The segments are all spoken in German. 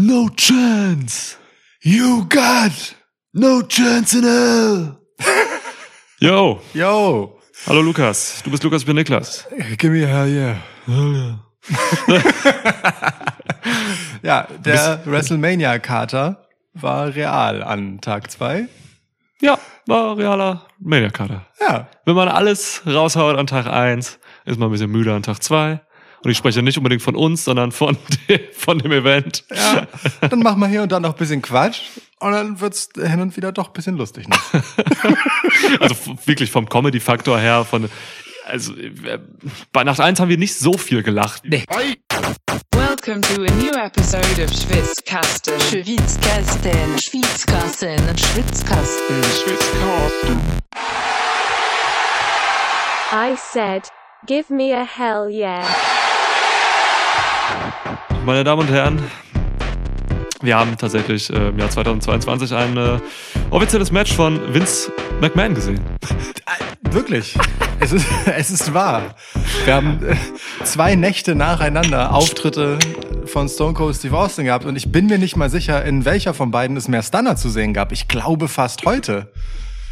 No chance. You got no chance in hell. Yo, Yo, hallo Lukas. Du bist Lukas, ich bin Niklas. give me a hell yeah. Hell yeah. Ja, der WrestleMania-Kater war real an Tag zwei. Ja, war realer Mania-Kader. Ja, Wenn man alles raushaut an Tag eins, ist man ein bisschen müde an Tag zwei. Und ich spreche nicht unbedingt von uns, sondern von, de von dem Event. ja. Dann machen wir hier und da noch ein bisschen Quatsch. Und dann wird's hin und wieder doch ein bisschen lustig noch. Also wirklich vom Comedy-Faktor her, von, also, äh, bei Nacht eins haben wir nicht so viel gelacht. Welcome to a new episode of Schwitzkasten. Schwitzkasten, Schwitzkasten, Schwitzkasten, Schwitzkasten. I said, give me a hell yeah. Meine Damen und Herren, wir haben tatsächlich äh, im Jahr 2022 ein äh, offizielles Match von Vince McMahon gesehen. Wirklich. Es ist, es ist wahr. Wir haben äh, zwei Nächte nacheinander Auftritte von Stone Cold Steve Austin gehabt und ich bin mir nicht mal sicher, in welcher von beiden es mehr Stunner zu sehen gab. Ich glaube fast heute.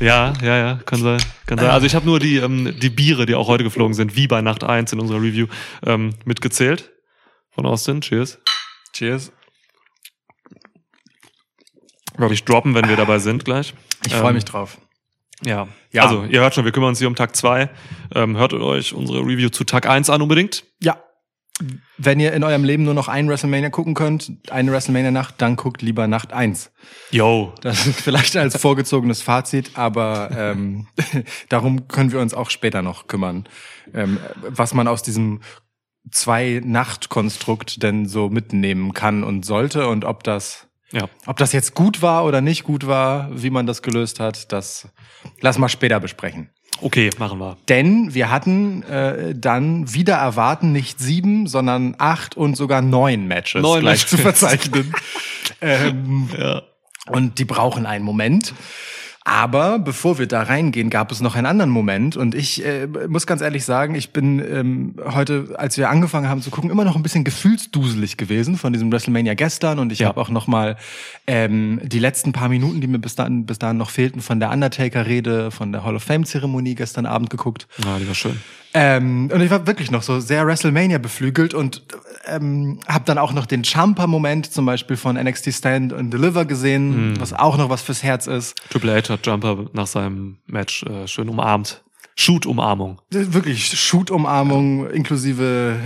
Ja, ja, ja, kann sein. Kann sein. Also ich habe nur die, ähm, die Biere, die auch heute geflogen sind, wie bei Nacht 1 in unserer Review, ähm, mitgezählt. Von Austin. Cheers. Cheers. Würde ich droppen, wenn wir dabei sind gleich. Ich freue Ähm, mich drauf. Ja. Ja. Also, ihr hört schon, wir kümmern uns hier um Tag 2. Ähm, hört euch unsere Review zu Tag 1 an unbedingt. Ja. Wenn ihr in eurem Leben nur noch einen WrestleMania gucken könnt, eine WrestleMania-Nacht, dann guckt lieber Nacht eins. Yo. Das ist vielleicht als vorgezogenes Fazit, aber ähm, darum können wir uns auch später noch kümmern. Ähm, was man aus diesem Zwei-Nacht-Konstrukt denn so mitnehmen kann und sollte und ob das, Ja. ob das jetzt gut war oder nicht gut war, wie man das gelöst hat, das lass mal später besprechen. Okay, machen wir. Denn wir hatten äh, dann wieder erwarten nicht sieben, sondern acht und sogar neun Matches Neun gleich Matches. zu verzeichnen. ähm, Ja. und die brauchen einen Moment. Aber bevor wir da reingehen, gab es noch einen anderen Moment. Und ich äh, muss ganz ehrlich sagen, ich bin ähm, heute, als wir angefangen haben zu gucken, immer noch ein bisschen gefühlsduselig gewesen von diesem WrestleMania gestern. Und ich Ja. habe auch noch mal ähm, die letzten paar Minuten, die mir bis dahin, bis dahin noch fehlten, von der Undertaker-Rede, von der Hall of Fame-Zeremonie gestern Abend geguckt. Ja, die war schön. Ähm, und ich war wirklich noch so sehr WrestleMania beflügelt und ähm, habe dann auch noch den Jumper-Moment zum Beispiel von NXT Stand and Deliver gesehen, was auch noch was fürs Herz ist. Triple H hat Jumper nach seinem Match äh, schön umarmt. Shoot-Umarmung. Wirklich Shoot-Umarmung inklusive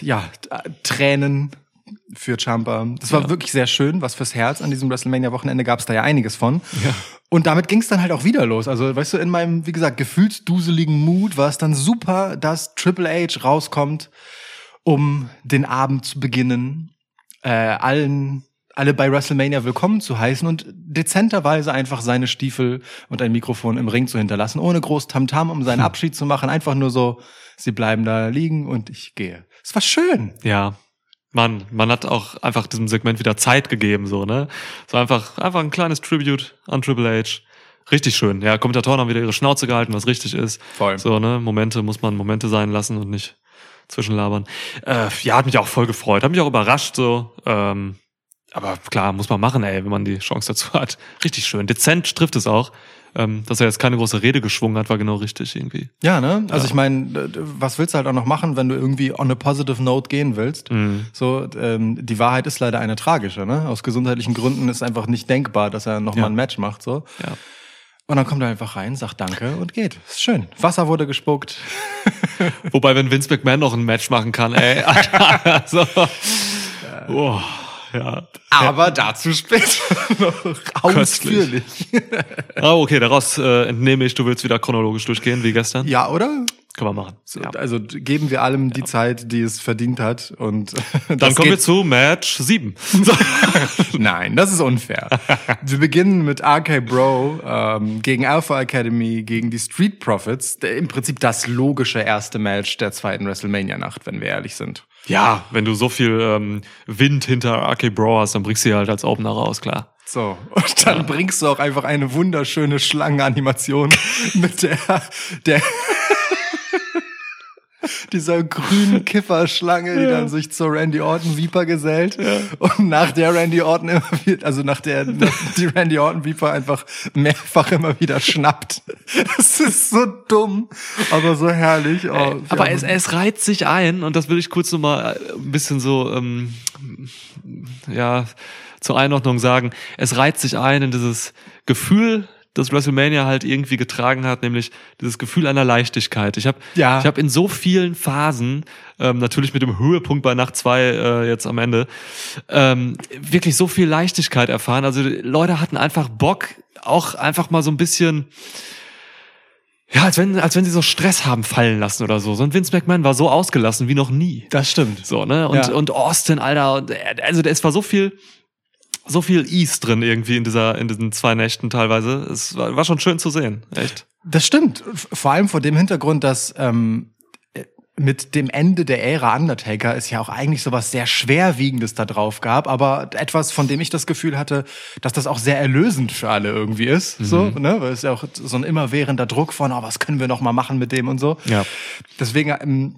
äh, ja t- Tränen für Jumper. Das war Ja. wirklich sehr schön, was fürs Herz. An diesem WrestleMania-Wochenende gab es da ja einiges von. Und damit ging es dann halt auch wieder los. Also, weißt du, in meinem, wie gesagt, gefühlsduseligen Mut war es dann super, dass Triple H rauskommt, um den Abend zu beginnen, äh, allen, alle bei WrestleMania willkommen zu heißen und dezenterweise einfach seine Stiefel und ein Mikrofon im Ring zu hinterlassen, ohne groß Tamtam, um seinen Abschied zu machen. Einfach nur so, sie bleiben da liegen und ich gehe. Es war schön. Ja. Mann, man hat auch einfach diesem Segment wieder Zeit gegeben, so, ne? So einfach, einfach ein kleines Tribute an Triple H. Richtig schön. Ja, Kommentatoren haben wieder ihre Schnauze gehalten, was richtig ist. Voll. So, ne? Momente muss man Momente sein lassen und nicht zwischenlabern. Äh, ja, hat mich auch voll gefreut. Hat mich auch überrascht, so. Ähm, aber klar, muss man machen, ey, wenn man die Chance dazu hat. Richtig schön. Dezent trifft es auch. Ähm, dass er jetzt keine große Rede geschwungen hat, war genau richtig irgendwie. Ja, ne? Also Ja. ich meine, was willst du halt auch noch machen, wenn du irgendwie on a positive note gehen willst? Mhm. So, ähm, die Wahrheit ist leider eine tragische, ne? Aus gesundheitlichen Gründen ist einfach nicht denkbar, dass er noch Ja. mal ein Match macht, so. Ja. Und dann kommt er einfach rein, sagt Danke und geht. Ist schön. Wasser wurde gespuckt. Wobei, wenn Vince McMahon noch ein Match machen kann, ey. so. oh, ja. Aber dazu später noch ausführlich. Ah, okay, daraus äh, entnehme ich, du willst wieder chronologisch durchgehen, wie gestern. Ja, oder? Können wir machen. Ja. Also geben wir allem die Zeit, die es verdient hat. Und Dann kommen wir zu Match 7. Nein, das ist unfair. wir beginnen mit RK Bro ähm, gegen Alpha Academy, gegen die Street Profits. Der- Im Prinzip das logische erste Match der zweiten WrestleMania-Nacht, wenn wir ehrlich sind. Ja, wenn du so viel ähm, Wind hinter RK Bro hast, dann bringst du sie halt als Opener raus, klar. So, und dann bringst du auch einfach eine wunderschöne Schlangenanimation mit der, der, dieser grünen Kifferschlange, die dann sich zur Randy Orton Viper gesellt und nach der Randy Orton immer wieder, also nach der die Randy Orton Viper einfach mehrfach immer wieder schnappt. Das ist so dumm, aber so herrlich. Oh, wir Aber es, es reiht sich ein, und das will ich kurz nochmal ein bisschen so, ähm, ja, zur Einordnung sagen. Es reiht sich ein in dieses Gefühl, das WrestleMania halt irgendwie getragen hat, nämlich dieses Gefühl einer Leichtigkeit. Ich habe Ja. ich hab in so vielen Phasen, ähm, natürlich mit dem Höhepunkt bei Nacht zwei äh, jetzt am Ende, ähm, wirklich so viel Leichtigkeit erfahren. Also Leute hatten einfach Bock, auch einfach mal so ein bisschen ja, als wenn, als wenn sie so Stress haben fallen lassen oder so. So ein Vince McMahon war so ausgelassen wie noch nie. das stimmt. So, ne? Und, Ja. und Austin, Alter, und, äh, also es war so viel, so viel Ease drin irgendwie in dieser, in diesen zwei Nächten teilweise. Es war, war schon schön zu sehen. Echt. Das stimmt. Vor allem vor dem Hintergrund, dass ähm, äh, mit dem Ende der Ära Undertaker es ja auch eigentlich so was sehr Schwerwiegendes da drauf gab, aber etwas, von dem ich das Gefühl hatte, dass das auch sehr erlösend für alle irgendwie ist. So, ne? Weil es ja auch so ein immerwährender Druck von, oh, was können wir noch mal machen mit dem und so. Ja. Deswegen, ähm,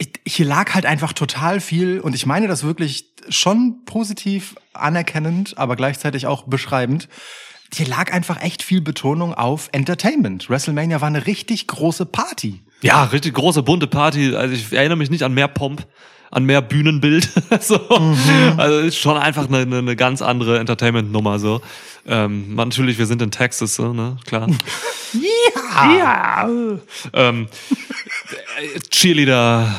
ich, hier lag halt einfach total viel und ich meine das wirklich schon positiv anerkennend, aber gleichzeitig auch beschreibend. Hier lag einfach echt viel Betonung auf Entertainment. WrestleMania war eine richtig große Party. Ja, richtig große bunte Party. Also ich erinnere mich nicht an mehr Pomp, an mehr Bühnenbild. so. Also ist schon einfach eine, eine, eine ganz andere Entertainment-Nummer. So. Ähm, natürlich, wir sind in Texas, so, ne? Klar. Ja. Ähm, äh, Cheerleader,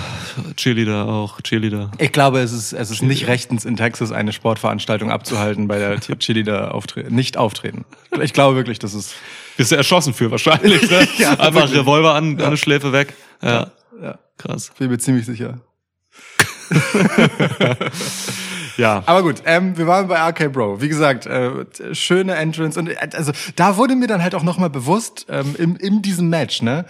Cheerleader auch, Cheerleader. Ich glaube, es ist, es ist nicht rechtens in Texas eine Sportveranstaltung abzuhalten bei der Cheerleader auftre nicht auftreten. Ich glaube wirklich, das ist Bist du erschossen für wahrscheinlich, ne? Ja, Einfach wirklich. Revolver an, an eine Schläfe weg. Ja. ja, Krass. bin mir ziemlich sicher. Ja. Aber gut, ähm, wir waren bei RK Bro. Wie gesagt, äh, schöne Entrance und äh, also da wurde mir dann halt auch nochmal bewusst ähm, im, in diesem Match, ne?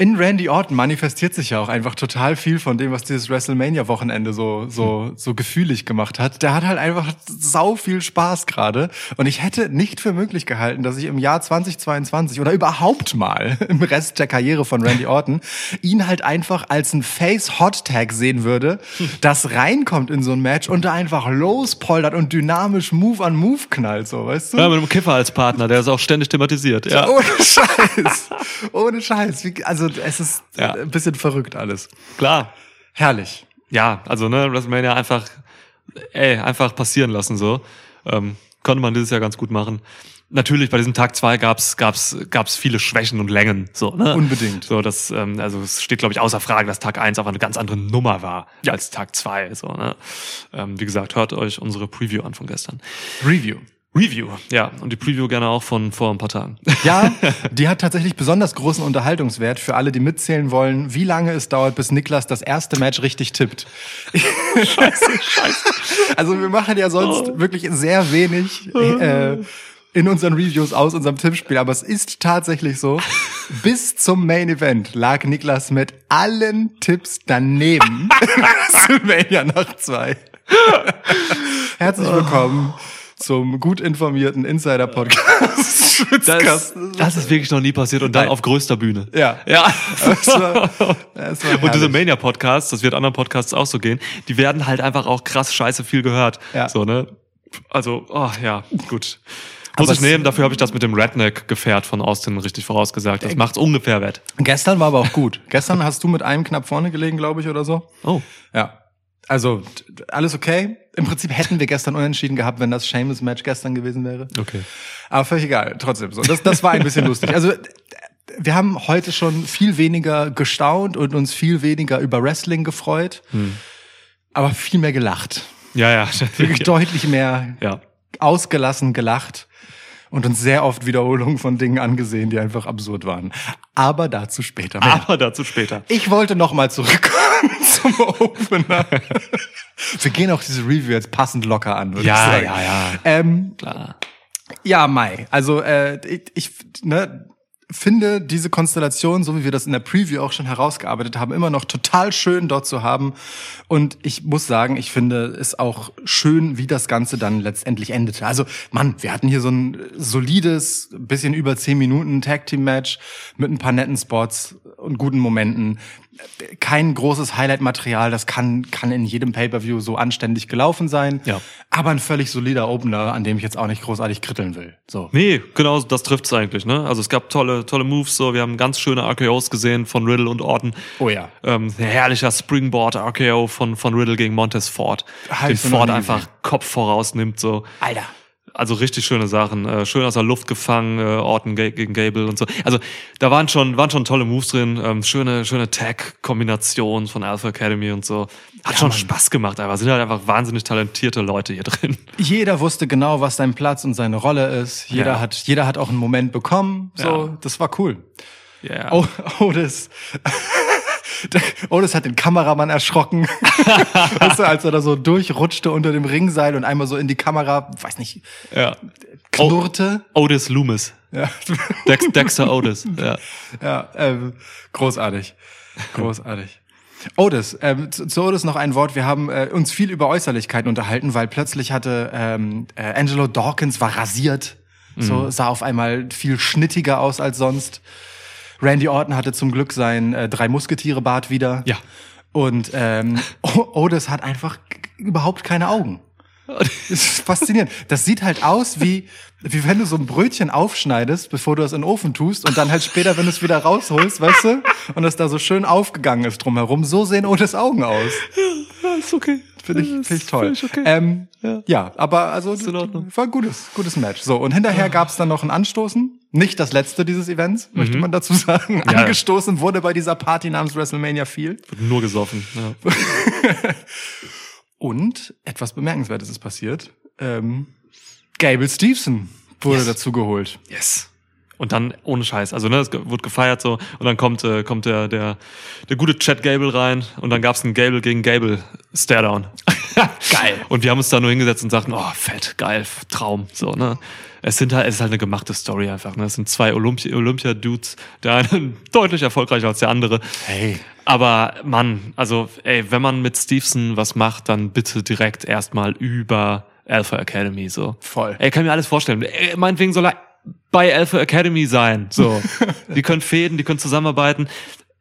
In Randy Orton manifestiert sich ja auch einfach total viel von dem, was dieses WrestleMania-Wochenende so, so, so gefühlig gemacht hat. Der hat halt einfach sau viel Spaß gerade. Und ich hätte nicht für möglich gehalten, dass ich im Jahr 2022 oder überhaupt mal im Rest der Karriere von Randy Orton ihn halt einfach als ein Face-Hot-Tag sehen würde, das reinkommt in so ein Match und da einfach lospoltert und dynamisch Move an Move knallt, so, weißt du? Ja, mit einem Kiffer als Partner, der ist auch ständig thematisiert. Ja. Ohne Scheiß. Ohne Scheiß. Wie, also es ist Ja. ein bisschen verrückt alles. Klar. Herrlich. Ja, also ne, WrestleMania einfach, ey, einfach passieren lassen so. Ähm, konnte man dieses Jahr ganz gut machen. Natürlich bei diesem Tag zwei gab's gab's gab's viele Schwächen und Längen so ne Unbedingt. so das ähm, also es steht glaube ich außer Frage dass Tag eins einfach eine ganz andere Nummer war als Tag zwei so ne ähm, wie gesagt hört euch unsere Preview an von gestern Review. Review ja und die Preview gerne auch von vor ein paar Tagen Ja, die hat tatsächlich besonders großen Unterhaltungswert für alle, die mitzählen wollen, wie lange es dauert, bis Niklas das erste Match richtig tippt. scheiße, scheiße. Also wir machen ja sonst wirklich sehr wenig äh, in unseren Reviews aus unserem Tippspiel, aber es ist tatsächlich so, bis zum Main Event lag Niklas mit allen Tipps daneben. WrestleMania Nacht 2. Herzlich willkommen zum gut informierten Insider-Podcast. das, das ist wirklich noch nie passiert und dann Nein. auf größter Bühne Ja. ja Das war, das war Und diese. Mania-Podcasts, das wird anderen Podcasts auch so gehen, die werden halt einfach auch krass scheiße viel gehört. Ja. So, ne? Also, oh, ja, gut. Aber Muss ich es- nehmen, dafür habe ich das mit dem Redneck-Gefährt von Austin richtig vorausgesagt. Das macht's ungefähr wett. Gestern war aber auch gut. Gestern hast du mit einem knapp vorne gelegen, glaube ich, oder so. Oh. Ja. Also, alles okay. Im Prinzip hätten wir gestern unentschieden gehabt, wenn das Seamus-Match gestern gewesen wäre. Okay. Aber völlig egal, trotzdem so. Das, das war ein bisschen lustig. Also, wir haben heute schon viel weniger gestaunt und uns viel weniger über Wrestling gefreut, aber viel mehr gelacht. Ja, ja. Wirklich deutlich mehr ja. ausgelassen gelacht und uns sehr oft Wiederholungen von Dingen angesehen, die einfach absurd waren. Aber dazu später mehr. Aber dazu später. Ich wollte noch mal zurückkommen zum Opener. Wir gehen auch diese Review jetzt passend locker an, würde Ja, ich sagen. ja, ja. Ähm, Klar. ja, Mai. Also äh, ich, ich ne, finde diese Konstellation, so wie wir das in der Preview auch schon herausgearbeitet haben, immer noch total schön dort zu haben. Und ich muss sagen, ich finde es auch schön, wie das Ganze dann letztendlich endete. Also, Mann, wir hatten hier so ein solides, bisschen über zehn Minuten Tag Team Match mit ein paar netten Spots und guten Momenten. Kein großes Highlight-Material, das kann, kann in jedem Pay-Per-View so anständig gelaufen sein. Ja. Aber ein völlig solider Opener, an dem ich jetzt auch nicht großartig kritteln will. So. Nee, genau, das trifft's eigentlich, ne? Also es gab tolle, tolle Moves, so, wir haben ganz schöne RKOs gesehen von Riddle und Orton. Oh ja. Ähm, herrlicher Springboard RKO von, von Riddle gegen Montez Ford. Hab den Ford einfach. Kopf vorausnimmt, so. Alter. Also richtig schöne Sachen. Äh, schön aus der Luft gefangen, äh, Orton ge gegen Gable und so. Also da waren schon, waren schon tolle Moves drin. Ähm, schöne, schöne Tag-Kombinationen von Alpha Academy und so. Hat schon Spaß gemacht, aber sind halt einfach wahnsinnig talentierte Leute hier drin. Jeder wusste genau, was sein Platz und seine Rolle ist. Jeder Ja. hat, jeder hat auch einen Moment bekommen. So, Ja. das war cool. Ja. Oh, Otis. Der- Otis hat den Kameramann erschrocken, weißt du, als er da so durchrutschte unter dem Ringseil und einmal so in die Kamera, weiß nicht, ja. knurrte. Otis Loomis. Ja, Dex Dexter Otis. Ja. ja ähm, großartig, großartig. Otis, ähm, zu, zu Otis noch ein Wort. Wir haben äh, uns viel über Äußerlichkeiten unterhalten, weil plötzlich hatte ähm, äh, Angelo Dawkins war rasiert, so sah auf einmal viel schnittiger aus als sonst. Randy Orton hatte zum Glück sein äh, drei Musketiere Bart wieder. Ja. Und ähm, Otis hat einfach überhaupt keine Augen. Das ist faszinierend. Das sieht halt aus wie, wie wenn du so ein Brötchen aufschneidest, bevor du es in den Ofen tust und dann halt später, wenn du es wieder rausholst, weißt du? Und es da so schön aufgegangen ist drumherum. So sehen Otis Augen aus. ja, ist okay. Finde ich, finde ich toll. Find ich okay. ähm, Ja. ja. aber also in Ordnung. war ein gutes, gutes Match. So, und hinterher gab's dann noch ein Anstoßen. Nicht das letzte dieses Events, möchte man dazu sagen. Mhm. Ja. Angestoßen wurde bei dieser Party namens WrestleMania Field. Wird nur gesoffen. Ja. Und etwas Bemerkenswertes ist passiert. Ähm, Gable Stevenson wurde dazu geholt. Yes. Und dann ohne Scheiß. Also, ne, es wurde gefeiert so. Und dann kommt, äh, kommt der, der, der gute Chad Gable rein. Und dann gab's einen Gable gegen Gable Staredown. geil. Und wir haben uns da nur hingesetzt und sagten, oh, fett, geil, Traum. So, ne. Es sind halt, es ist halt eine gemachte Story einfach. Ne? Es sind zwei Olympi- Olympia-Dudes. Der eine deutlich erfolgreicher als der andere. Hey. Aber Mann, also ey, wenn man mit Stevenson was macht, dann bitte direkt erstmal über Alpha Academy so. Voll. Ey, kann mir alles vorstellen. Ey, meinetwegen soll er bei Alpha Academy sein. So. die können fäden, die können zusammenarbeiten.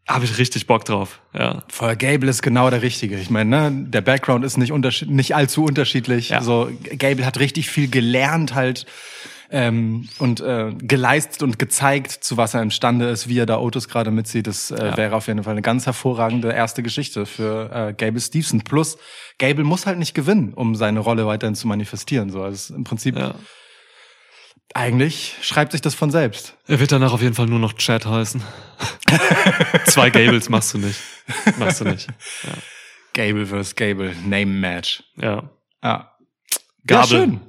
Habe ich richtig Bock drauf. Ja. Voll Gable ist genau der Richtige. Ich meine, ne, der Background ist nicht, unterschied nicht allzu unterschiedlich. Ja. So, Gable hat richtig viel gelernt halt ähm, und äh, geleistet und gezeigt, zu was er imstande ist, wie er da Otis gerade mitzieht. Das äh, Ja. wäre auf jeden Fall eine ganz hervorragende erste Geschichte für äh, Gable Stevenson. Plus, Gable muss halt nicht gewinnen, um seine Rolle weiterhin zu manifestieren. So, also im Prinzip ja. Eigentlich schreibt sich das von selbst. Er wird danach auf jeden Fall nur noch Chad heißen. Zwei Gables machst du nicht. Machst du nicht. Gable vs. Gable, Name Match. Ja. Ja. Gabel. Ja, schön.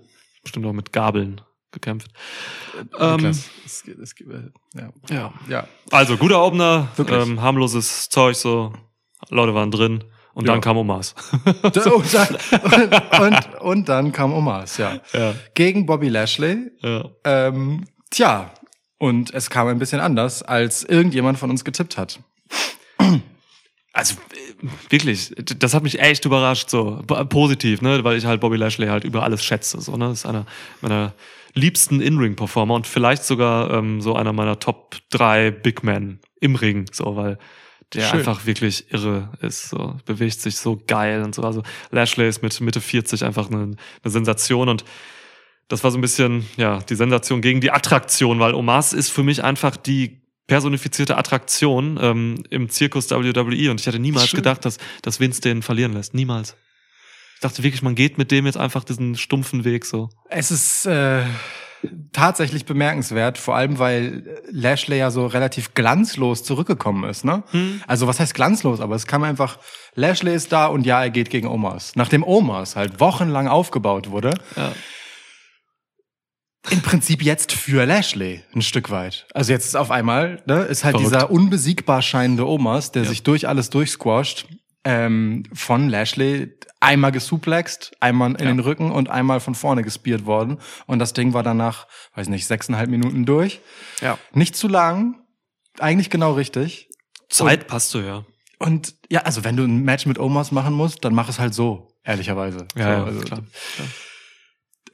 Bestimmt auch mit Gabeln gekämpft. Ähm, Niklas, es, geht- es, geht- ja. ja. ja. Also, guter Opener, ähm, harmloses Zeug, so. Leute waren drin. Und Ja. dann kam Omas. Und dann, und, und, dann kam Omas, ja. Ja. Gegen Bobby Lashley. ja. Ähm, tja, und es kam ein bisschen anders, als irgendjemand von uns getippt hat. Also wirklich, das hat mich echt überrascht, so positiv, ne, weil ich halt Bobby Lashley halt über alles schätze, so ne, das ist einer meiner liebsten In-Ring-Performer und vielleicht sogar ähm, so einer meiner Top drei Big Men im Ring, so weil der Schön. einfach wirklich irre ist, so bewegt sich so geil und so. Also Lashley ist mit Mitte 40 einfach eine, eine Sensation und das war so ein bisschen ja die Sensation gegen die Attraktion, weil Omas ist für mich einfach die personifizierte Attraktion ähm, im Zirkus WWE und ich hätte niemals Schön. gedacht, dass, dass Vince den verlieren lässt. Niemals. Ich dachte wirklich, man geht mit dem jetzt einfach diesen stumpfen Weg so. Es ist äh, tatsächlich bemerkenswert, vor allem weil Lashley ja so relativ glanzlos zurückgekommen ist. Ne? Also was heißt glanzlos? Aber es kam einfach, Lashley ist da und ja, er geht gegen Omas. Nachdem Omas halt wochenlang aufgebaut wurde, Ja. im Prinzip jetzt für Lashley ein Stück weit. Also jetzt ist auf einmal, ne, ist halt Verrückt. dieser unbesiegbar scheinende Omas, der sich durch alles durchsquasht. Ähm, von Lashley einmal gesuplext, einmal in Ja. den Rücken und einmal von vorne gespiert worden. Und das Ding war danach, weiß nicht, sechseinhalb Minuten durch. Ja. Nicht zu lang, eigentlich genau richtig. Zeit passt so, ja. Und ja, also wenn du ein Match mit Omas machen musst, dann mach es halt so, ehrlicherweise. so, also, klar.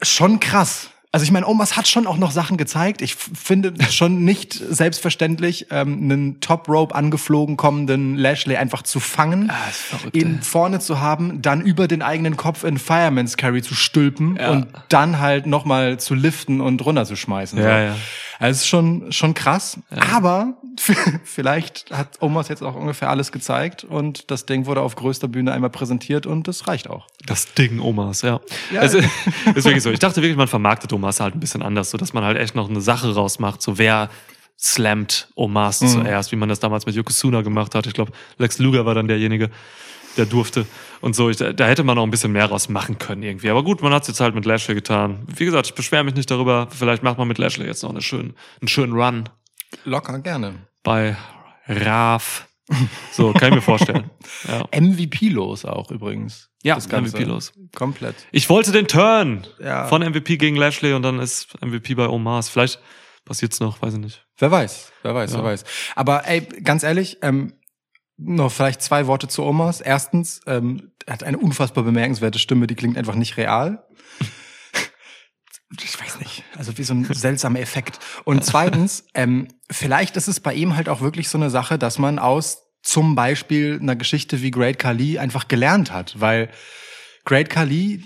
Schon krass. Also ich meine, Omas hat schon auch noch Sachen gezeigt. Ich finde schon nicht selbstverständlich, ähm, einen Top Rope angeflogen kommenden Lashley einfach zu fangen, Ah, verrückt, ihn ey. vorne zu haben, dann über den eigenen Kopf in Fireman's Carry zu stülpen Ja. und dann halt nochmal zu liften und runterzuschmeißen. Ja, so. ja. Also es ist schon, schon krass. Aber vielleicht hat Omas jetzt auch ungefähr alles gezeigt und das Ding wurde auf größter Bühne einmal präsentiert und das reicht auch. Das Ding Omas, ja. Ja. Es ist, ist wirklich so. Ich dachte wirklich, man vermarktet Omas halt ein bisschen anders, so dass man halt echt noch eine Sache rausmacht, so wer slammt Omas Mhm. zuerst, wie man das damals mit Yokozuna gemacht hat. Ich glaube, Lex Luger war dann derjenige, der durfte. Und so, ich, da hätte man noch ein bisschen mehr raus machen können irgendwie. Aber gut, man hat es jetzt halt mit Lashley getan. Wie gesagt, ich beschwere mich nicht darüber. Vielleicht macht man mit Lashley jetzt noch eine schönen, einen schönen Run Locker gerne. bei Raf. So, kann ich mir vorstellen. Ja, MVP-los auch übrigens. ja Das Ganze. MVP-los. Komplett. Ich wollte den Turn Ja. von MVP gegen Lashley und dann ist MVP bei Omas. Vielleicht passiert's noch, weiß ich nicht. Wer weiß, wer weiß, Ja. wer weiß. Aber ey, ganz ehrlich, ähm, noch vielleicht zwei Worte zu Omas. Erstens, ähm, er hat eine unfassbar bemerkenswerte Stimme, die klingt einfach nicht real. Ich weiß nicht, also wie so ein seltsamer Effekt. Und zweitens, ähm, vielleicht ist es bei ihm halt auch wirklich so eine Sache, dass man aus zum Beispiel einer Geschichte wie Great Khali einfach gelernt hat, weil Great Khali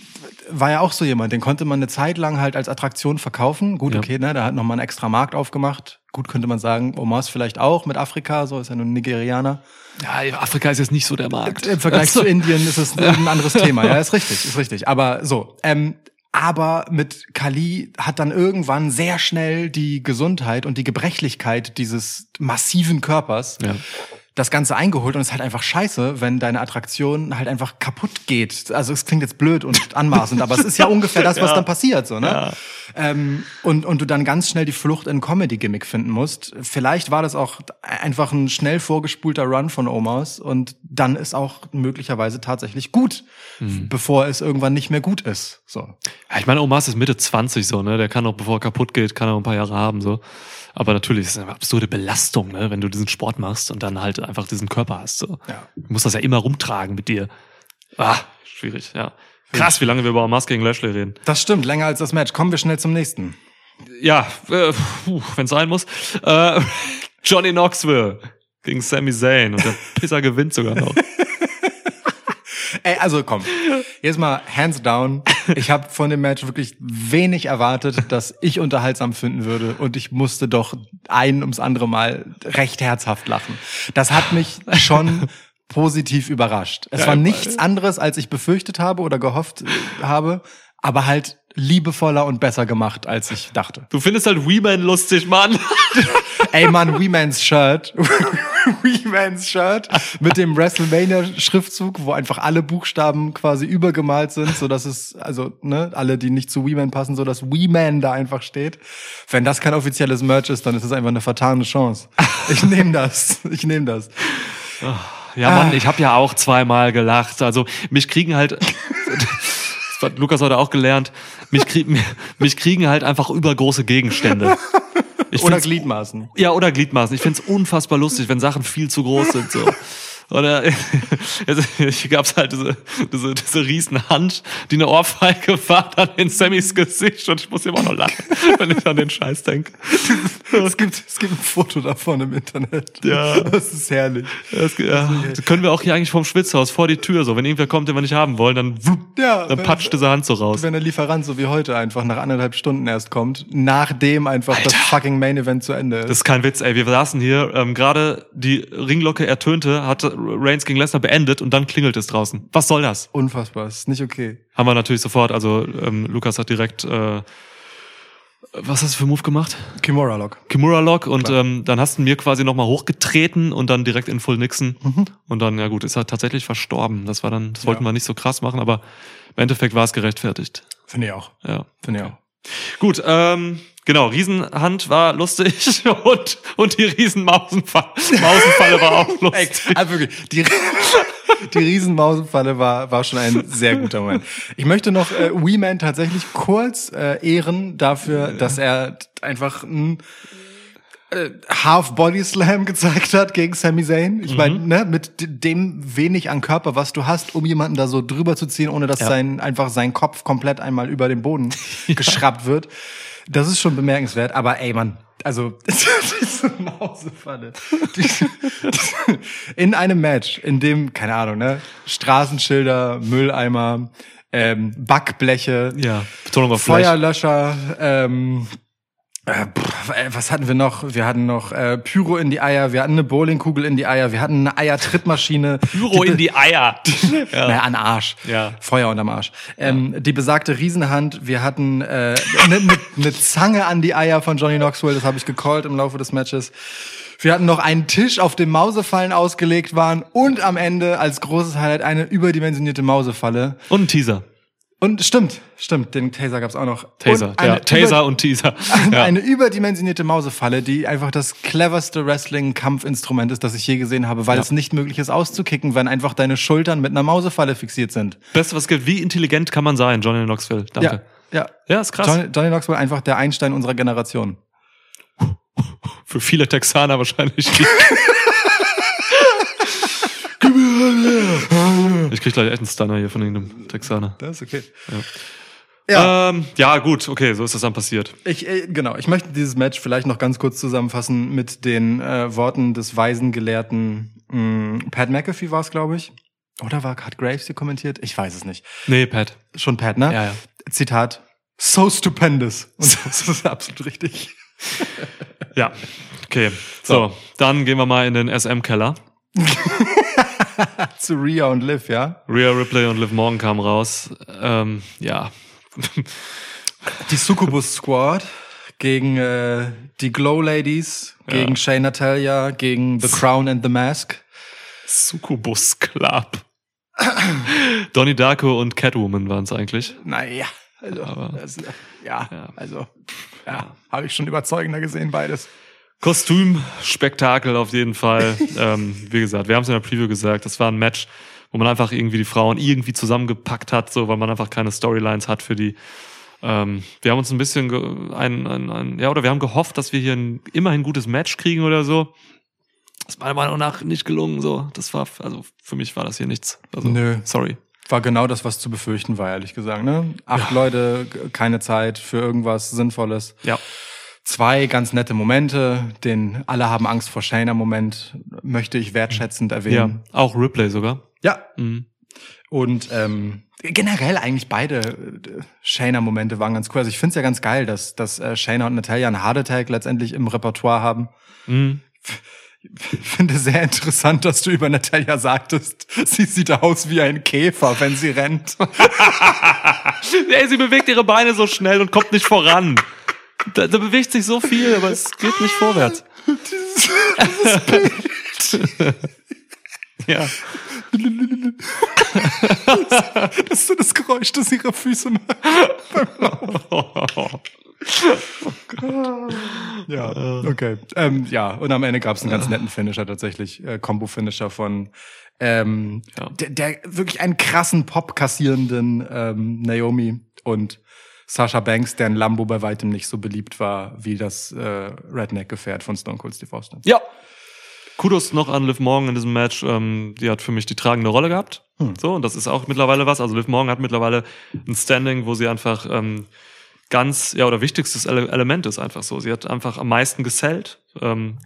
war ja auch so jemand, den konnte man eine Zeit lang halt als Attraktion verkaufen. Gut, Ja. okay, ne, da hat nochmal einen extra Markt aufgemacht. Gut, könnte man sagen, Omas vielleicht auch mit Afrika, so ist ja nur ein Nigerianer. Ja, Afrika ist jetzt nicht so der Markt. Im Vergleich zu Indien ist es ein anderes Thema. Ja, ist richtig, ist richtig. Aber so, ähm, aber mit Kali hat dann irgendwann sehr schnell die Gesundheit und die Gebrechlichkeit dieses massiven Körpers Ja. Das Ganze eingeholt und es ist halt einfach scheiße, wenn deine Attraktion halt einfach kaputt geht. Also es klingt jetzt blöd und anmaßend, aber es ist ja ungefähr das, was Ja. dann passiert, so, ne? Ja. Ähm, und, und du dann ganz schnell die Flucht in Comedy-Gimmick finden musst. Vielleicht war das auch einfach ein schnell vorgespulter Run von Omas und dann ist auch möglicherweise tatsächlich gut, Mhm. bevor es irgendwann nicht mehr gut ist. So. Ja, ich meine, Omas ist Mitte 20 so, ne? Der kann auch, bevor er kaputt geht, kann er noch ein paar Jahre haben, so. Aber natürlich ist es eine absurde Belastung, ne? Wenn du diesen Sport machst und dann halt einfach diesen Körper hast, so. Ja. Du musst das ja immer rumtragen mit dir. Ah, schwierig, ja. Krass, wie lange wir über Omas gegen Lashley reden. Das stimmt, länger als das Match. Kommen wir schnell zum nächsten. Ja, äh, wenn es sein muss. Äh, Johnny Knoxville gegen Sami Zayn und der Pisser gewinnt sogar noch. Ey, also komm, jetzt mal hands down. Ich habe von dem Match wirklich wenig erwartet, dass ich unterhaltsam finden würde und ich musste doch ein ums andere Mal recht herzhaft lachen. Das hat mich schon positiv überrascht. Es war nichts anderes, als ich befürchtet habe oder gehofft äh, habe, aber halt liebevoller und besser gemacht, als ich dachte. Du findest halt Weeman lustig, Mann. Ey Mann, Weeman's Shirt. Weeman's Shirt mit dem WrestleMania-Schriftzug, wo einfach alle Buchstaben quasi übergemalt sind, so dass es, also, ne, alle, die nicht zu Weeman passen, so dass Weeman da einfach steht. Wenn das kein offizielles Merch ist, dann ist es einfach eine vertane Chance. Ich nehme das. Ich nehme das. Ja, Mann, ich habe ja auch zweimal gelacht. Also mich kriegen halt, das hat Lukas heute auch gelernt, mich, krieg, mich kriegen halt einfach übergroße Gegenstände. Ich Oder Gliedmaßen. Ja, oder Gliedmaßen. Ich find's unfassbar lustig, wenn Sachen viel zu groß sind. So. Oder hier gab's halt diese, diese, diese riesen Hand, die eine Ohrfeige war dann in Sammys Gesicht und ich muss immer noch lachen, wenn ich an den Scheiß denke. Es gibt, es gibt ein Foto davon im Internet. Ja. Das ist herrlich. Das, ja, das können wir auch hier eigentlich vom Schwitzhaus vor die Tür so. Wenn irgendwer kommt, den wir nicht haben wollen, dann, wupp, Ja, dann patscht diese Hand so raus. Wenn der Lieferant so wie heute einfach nach anderthalb Stunden erst kommt, nachdem einfach das fucking Main Event zu Ende ist. Das ist kein Witz, ey. Wir saßen hier, ähm, gerade die Ringglocke ertönte, hatte Reigns gegen Lesnar beendet und dann klingelt es draußen. Was soll das? Unfassbar, ist nicht okay. Haben wir natürlich sofort, also ähm, Lukas hat direkt, äh, was hast du für einen Move gemacht? Kimura Lock. Kimura Lock und ähm, dann hast du mir quasi nochmal hochgetreten und dann direkt in Full Nixon. Und dann, ja gut, ist er tatsächlich verstorben. Das war dann, das wollten Ja. wir nicht so krass machen, aber im Endeffekt war es gerechtfertigt. Finde ich auch. Ja. Finde ich auch. Gut, ähm, genau, Riesenhand war lustig und, und die Riesenmausenfalle Mausenfalle war auch lustig. also wirklich, die, die Riesenmausenfalle war, war schon ein sehr guter Moment. Ich möchte noch äh, Wee-Man tatsächlich kurz äh, ehren dafür, dass er einfach ein äh, Half-Body-Slam gezeigt hat gegen Sami Zayn. Ich meine, ne, mit dem wenig an Körper, was du hast, um jemanden da so drüber zu ziehen, ohne dass Ja. sein, einfach sein Kopf komplett einmal über den Boden geschraubt wird. Das ist schon bemerkenswert, aber ey, Mann, also diese Mausefalle. In einem Match, in dem, keine Ahnung, ne, Straßenschilder, Mülleimer, ähm, Backbleche, Ja, Betonung auf. Feuerlöscher, ähm, äh, pff, was hatten wir noch? Wir hatten noch äh, Pyro in die Eier, wir hatten eine Bowlingkugel in die Eier, wir hatten eine Eiertrittmaschine. Pyro in die Eier. Naja, an Arsch. Ja. Feuer unterm Arsch. Ähm, Die besagte Riesenhand. Wir hatten eine äh, ne, ne, ne Zange an die Eier von Johnny Knoxville. Das habe ich gecallt im Laufe des Matches. Wir hatten noch einen Tisch, auf dem Mausefallen ausgelegt waren. Und am Ende als großes Highlight eine überdimensionierte Mausefalle. Und ein Teaser. Und stimmt, stimmt, den Taser gab's auch noch. Taser, Und ja. Taser und Teaser. eine, Ja. eine überdimensionierte Mausefalle, die einfach das cleverste Wrestling-Kampfinstrument ist, das ich je gesehen habe, weil Ja. es nicht möglich ist auszukicken, wenn einfach deine Schultern mit einer Mausefalle fixiert sind. Beste, was gibt. Wie intelligent kann man sein, Johnny Knoxville? Danke. Ja, ja. Ja, ist krass. Johnny, Johnny Knoxville einfach der Einstein unserer Generation. Für viele Texaner wahrscheinlich. ich krieg gleich echt einen Stunner hier von irgendeinem Texaner. Das ist okay. Ja. Ähm, ja, gut, okay, so ist das dann passiert. Ich, äh, genau, ich möchte dieses Match vielleicht noch ganz kurz zusammenfassen mit den äh, Worten des weisen Gelehrten mh, Pat McAfee war es, glaube ich. Oder war Cut Graves hier kommentiert? Ich weiß es nicht. Nee, Pat. Schon Pat, ne? Ja, ja. Zitat. So stupendous. Und das ist absolut richtig. Ja, okay. So, dann gehen wir mal in den SM-Keller. Zu Rhea und Liv, ja? Rhea Ripley und Liv Morgan kamen raus. Ähm, ja. Die Succubus Squad gegen äh, die Glow Ladies, gegen Shay Natalia, gegen The Crown and the Mask. Succubus Club. Donnie Darko und Catwoman waren es eigentlich. Naja, also, das, ja, Ja. also, ja, habe ich schon überzeugender gesehen, beides. Kostümspektakel auf jeden Fall. ähm, wie gesagt, wir haben es in der Preview gesagt, das war ein Match, wo man einfach irgendwie die Frauen irgendwie zusammengepackt hat, so weil man einfach keine Storylines hat für die. Ähm, wir haben uns ein bisschen ein, ein, ein, ja, oder wir haben gehofft, dass wir hier ein immerhin gutes Match kriegen oder so. Das ist meiner Meinung nach nicht gelungen. So, das war also für mich war das hier nichts. Also, Nö. sorry. War genau das, was zu befürchten war, ehrlich gesagt. Ne? Acht Leute, g- keine Zeit für irgendwas Sinnvolles. Ja, Zwei ganz nette Momente, den alle haben Angst vor Shayna Moment, möchte ich wertschätzend ja, erwähnen. auch Ripley sogar. Ja. Mhm. Und ähm, generell eigentlich beide äh, Shayna-Momente waren ganz cool. Also ich finde es ja ganz geil, dass, dass äh, Shayna und Natalia einen Heart Attack letztendlich im Repertoire haben. Mhm. Ich finde sehr interessant, dass du über Natalia sagtest, sie sieht aus wie ein Käfer, wenn sie rennt. Ey, sie bewegt ihre Beine so schnell und kommt nicht voran. Da, da bewegt sich so viel, aber es geht nicht vorwärts. ja. Das ist so das Geräusch, das ihre Füße machen. Ja, okay. Ähm, ja, und am Ende gab es einen ganz netten Finisher tatsächlich, äh, Combo-Finisher von ähm, Ja. der, der wirklich einen krassen Pop kassierenden ähm, Naomi und Sasha Banks, deren Lambo bei weitem nicht so beliebt war wie das äh, Redneck-Gefährt von Stone Cold Steve Austin. Ja. Kudos noch an Liv Morgan in diesem Match. Ähm, die hat für mich die tragende Rolle gehabt. So, und das ist auch mittlerweile was. Also Liv Morgan hat mittlerweile ein Standing, wo sie einfach ähm, ganz, ja, oder wichtigstes Ele Element ist einfach so. Sie hat einfach am meisten gesellt. Ähm,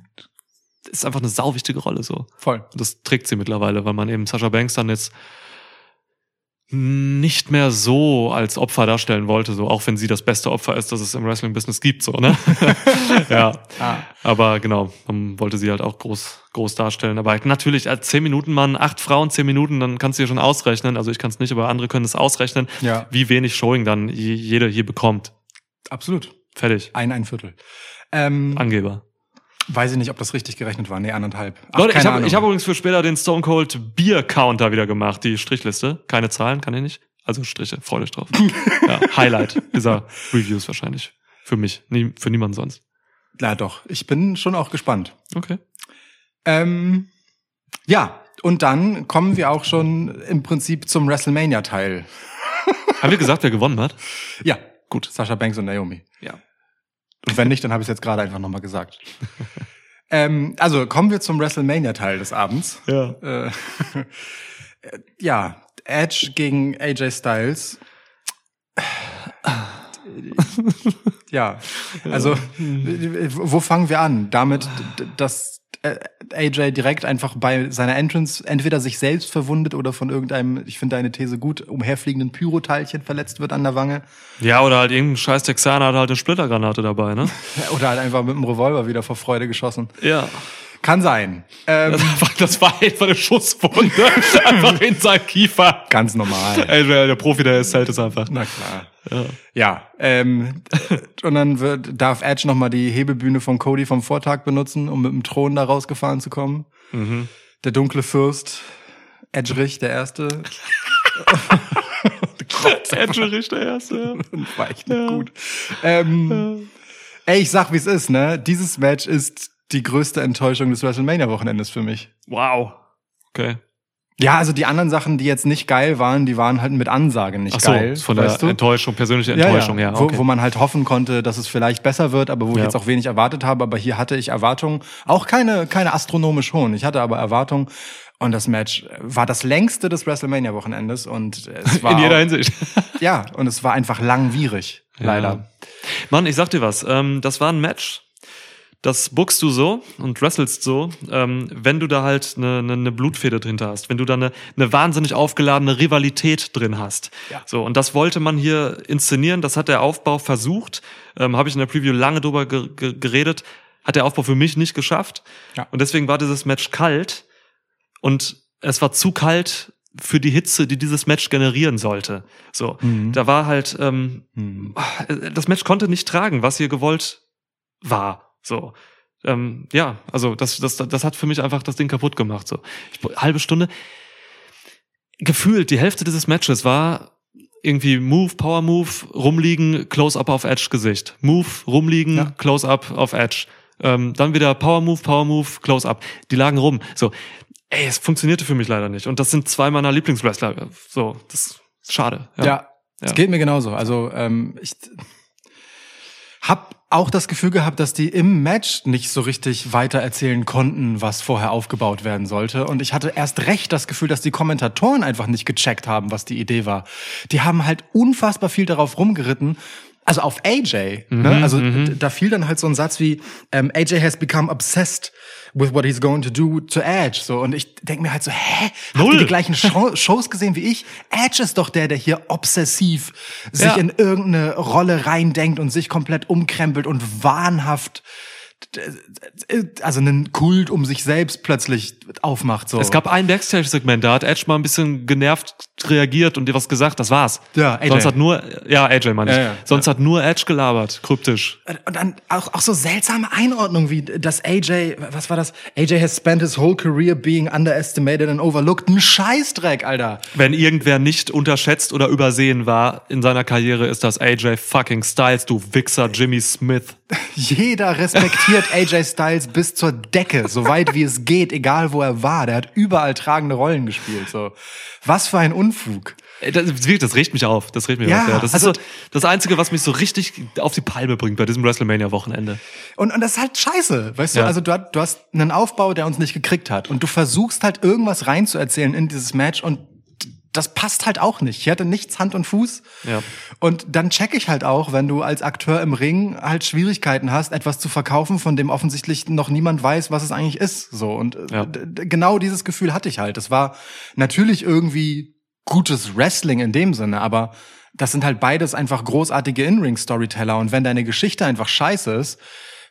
ist einfach eine sauwichtige Rolle so. Voll. Und das trägt sie mittlerweile, weil man eben Sasha Banks dann jetzt nicht mehr so als Opfer darstellen wollte, so auch wenn sie das beste Opfer ist, das es im Wrestling-Business gibt, so, ne? ja. Ah. Aber genau, man wollte sie halt auch groß, groß darstellen. Aber natürlich, als zehn Minuten Mann, acht Frauen, zehn Minuten, dann kannst du dir schon ausrechnen. Also ich kann es nicht, aber andere können es ausrechnen, Ja. wie wenig Showing dann je- jeder hier bekommt. Absolut. Fertig. Ein, ein Viertel. Ähm, Angeber. Weiß ich nicht, ob das richtig gerechnet war. Nee, anderthalb. Ach, Leute, ich habe hab übrigens für später den Stone Cold Bier Counter wieder gemacht, die Strichliste. Keine Zahlen, kann ich nicht. Also Striche, freut euch drauf. ja, Highlight dieser Reviews wahrscheinlich. Für mich, nie, für niemanden sonst. Ja, doch. Ich bin schon auch gespannt. Okay. Ähm, ja, und dann kommen wir auch schon im Prinzip zum WrestleMania-Teil. Haben wir gesagt, wer gewonnen hat? Ja, gut. Sascha Banks und Naomi. Ja. Und wenn nicht, dann habe ich es jetzt gerade einfach nochmal gesagt. ähm, also kommen wir zum WrestleMania-Teil des Abends. Ja. Äh, ja, Edge gegen AJ Styles. ja, also wo fangen wir an? Damit, dass äh, AJ direkt einfach bei seiner Entrance entweder sich selbst verwundet oder von irgendeinem, ich finde deine These gut, umherfliegenden Pyroteilchen verletzt wird an der Wange. Ja, oder halt irgendein scheiß Texaner hat halt eine Splittergranate dabei, ne? Oder halt einfach mit dem Revolver wieder vor Freude geschossen. Ja. Kann sein. Ähm, Das war einfach eine Schusswunde. einfach in seinen Kiefer. ganz normal. Ey, der Profi, der zählt es einfach. Na klar. Ja, ähm, und dann wird, darf Edge nochmal die Hebebühne von Cody vom Vortag benutzen, um mit dem Thron da rausgefahren zu kommen. Der dunkle Fürst, Edgerich, der Erste. Edgerich, der Erste. War echt nicht gut. Ähm, ey, ich sag, wie es ist, ne? Dieses Match ist die größte Enttäuschung des WrestleMania-Wochenendes für mich. Wow. Okay. Ja, also die anderen Sachen, die jetzt nicht geil waren, die waren halt mit Ansage nicht Ach so, geil. von der weißt du? Enttäuschung, persönliche Enttäuschung, ja. Wo, okay. wo man halt hoffen konnte, dass es vielleicht besser wird, aber wo ich Ja. jetzt auch wenig erwartet habe. Aber hier hatte ich Erwartungen, auch keine, keine astronomisch hohen. Ich hatte aber Erwartungen. Und das Match war das längste des WrestleMania-Wochenendes und es war In jeder auch, Hinsicht. ja und es war einfach langwierig, leider. Mann, ich sag dir was. Ähm, das war ein Match. Das buckst du so und wrestelst so, ähm, wenn du da halt eine, eine, eine Blutfede drin hast, wenn du da eine, eine wahnsinnig aufgeladene Rivalität drin hast. Ja. So, und das wollte man hier inszenieren, das hat der Aufbau versucht, ähm, habe ich in der Preview lange drüber ge ge geredet, hat der Aufbau für mich nicht geschafft. Ja. Und deswegen war dieses Match kalt und es war zu kalt für die Hitze, die dieses Match generieren sollte. So, Mhm. da war halt, ähm, Hm. das Match konnte nicht tragen, was hier gewollt war. So. Ähm, ja, also das, das, das hat für mich einfach das Ding kaputt gemacht. So. Ich, halbe Stunde. Gefühlt, die Hälfte dieses Matches war irgendwie Move, Power Move, rumliegen, Close-Up auf Edge Gesicht. Move, rumliegen, Ja. Close-Up auf Edge. Ähm, dann wieder Power Move, Power Move, Close-Up. Die lagen rum. So. Ey, es funktionierte für mich leider nicht. Und das sind zwei meiner Lieblingswrestler. So, das ist schade. Ja, es Ja. geht mir genauso. Also ähm, ich hab auch das Gefühl gehabt, dass die im Match nicht so richtig weiter erzählen konnten, was vorher aufgebaut werden sollte. Und ich hatte erst recht das Gefühl, dass die Kommentatoren einfach nicht gecheckt haben, was die Idee war. Die haben halt unfassbar viel darauf rumgeritten. Also auf AJ. Mhm, ne? Also d- da fiel dann halt so ein Satz wie ähm, AJ has become obsessed with what he's going to do to Edge. So und ich denk mir halt so, hä, habt Null. ihr die gleichen Show Shows gesehen wie ich? Edge ist doch der, der hier obsessiv sich Ja. in irgendeine Rolle reindenkt und sich komplett umkrempelt und wahnhaft also einen Kult um sich selbst plötzlich aufmacht. So. Es gab ein Backstage-Segment, da hat Edge mal ein bisschen genervt reagiert und dir was gesagt, das war's. Ja, AJ. Sonst hat nur, ja, AJ meine ich. Ja, ja, Sonst hat nur Edge gelabert, kryptisch. Und dann auch, auch so seltsame Einordnungen wie, dass AJ, was war das? AJ has spent his whole career being underestimated and overlooked. Ein Scheißdreck, Alter. Wenn irgendwer nicht unterschätzt oder übersehen war in seiner Karriere, ist das AJ fucking Styles, du Wichser Jimmy Smith. Jeder respektiert AJ Styles bis zur Decke, so weit wie es geht, egal wo er war. Der hat überall tragende Rollen gespielt. So, was für ein Unfug. Das, das regt mich auf. Das regt mich Ja, auf. Ja. Das also- ist so das Einzige, was mich so richtig auf die Palme bringt bei diesem WrestleMania-Wochenende. Und, und das ist halt scheiße, weißt du? Ja. Also du, hast- du hast einen Aufbau, der uns nicht gekriegt hat. Und du versuchst halt irgendwas reinzuerzählen in dieses Match und das passt halt auch nicht. Hier hatte nichts Hand und Fuß. Ja. Und dann check ich halt auch, wenn du als Akteur im Ring halt Schwierigkeiten hast, etwas zu verkaufen, von dem offensichtlich noch niemand weiß, was es eigentlich ist. So und äh, Ja. genau dieses Gefühl hatte ich halt. Es war natürlich irgendwie gutes Wrestling in dem Sinne, aber das sind halt beides einfach großartige In-Ring-Storyteller. Und wenn deine Geschichte einfach scheiße ist,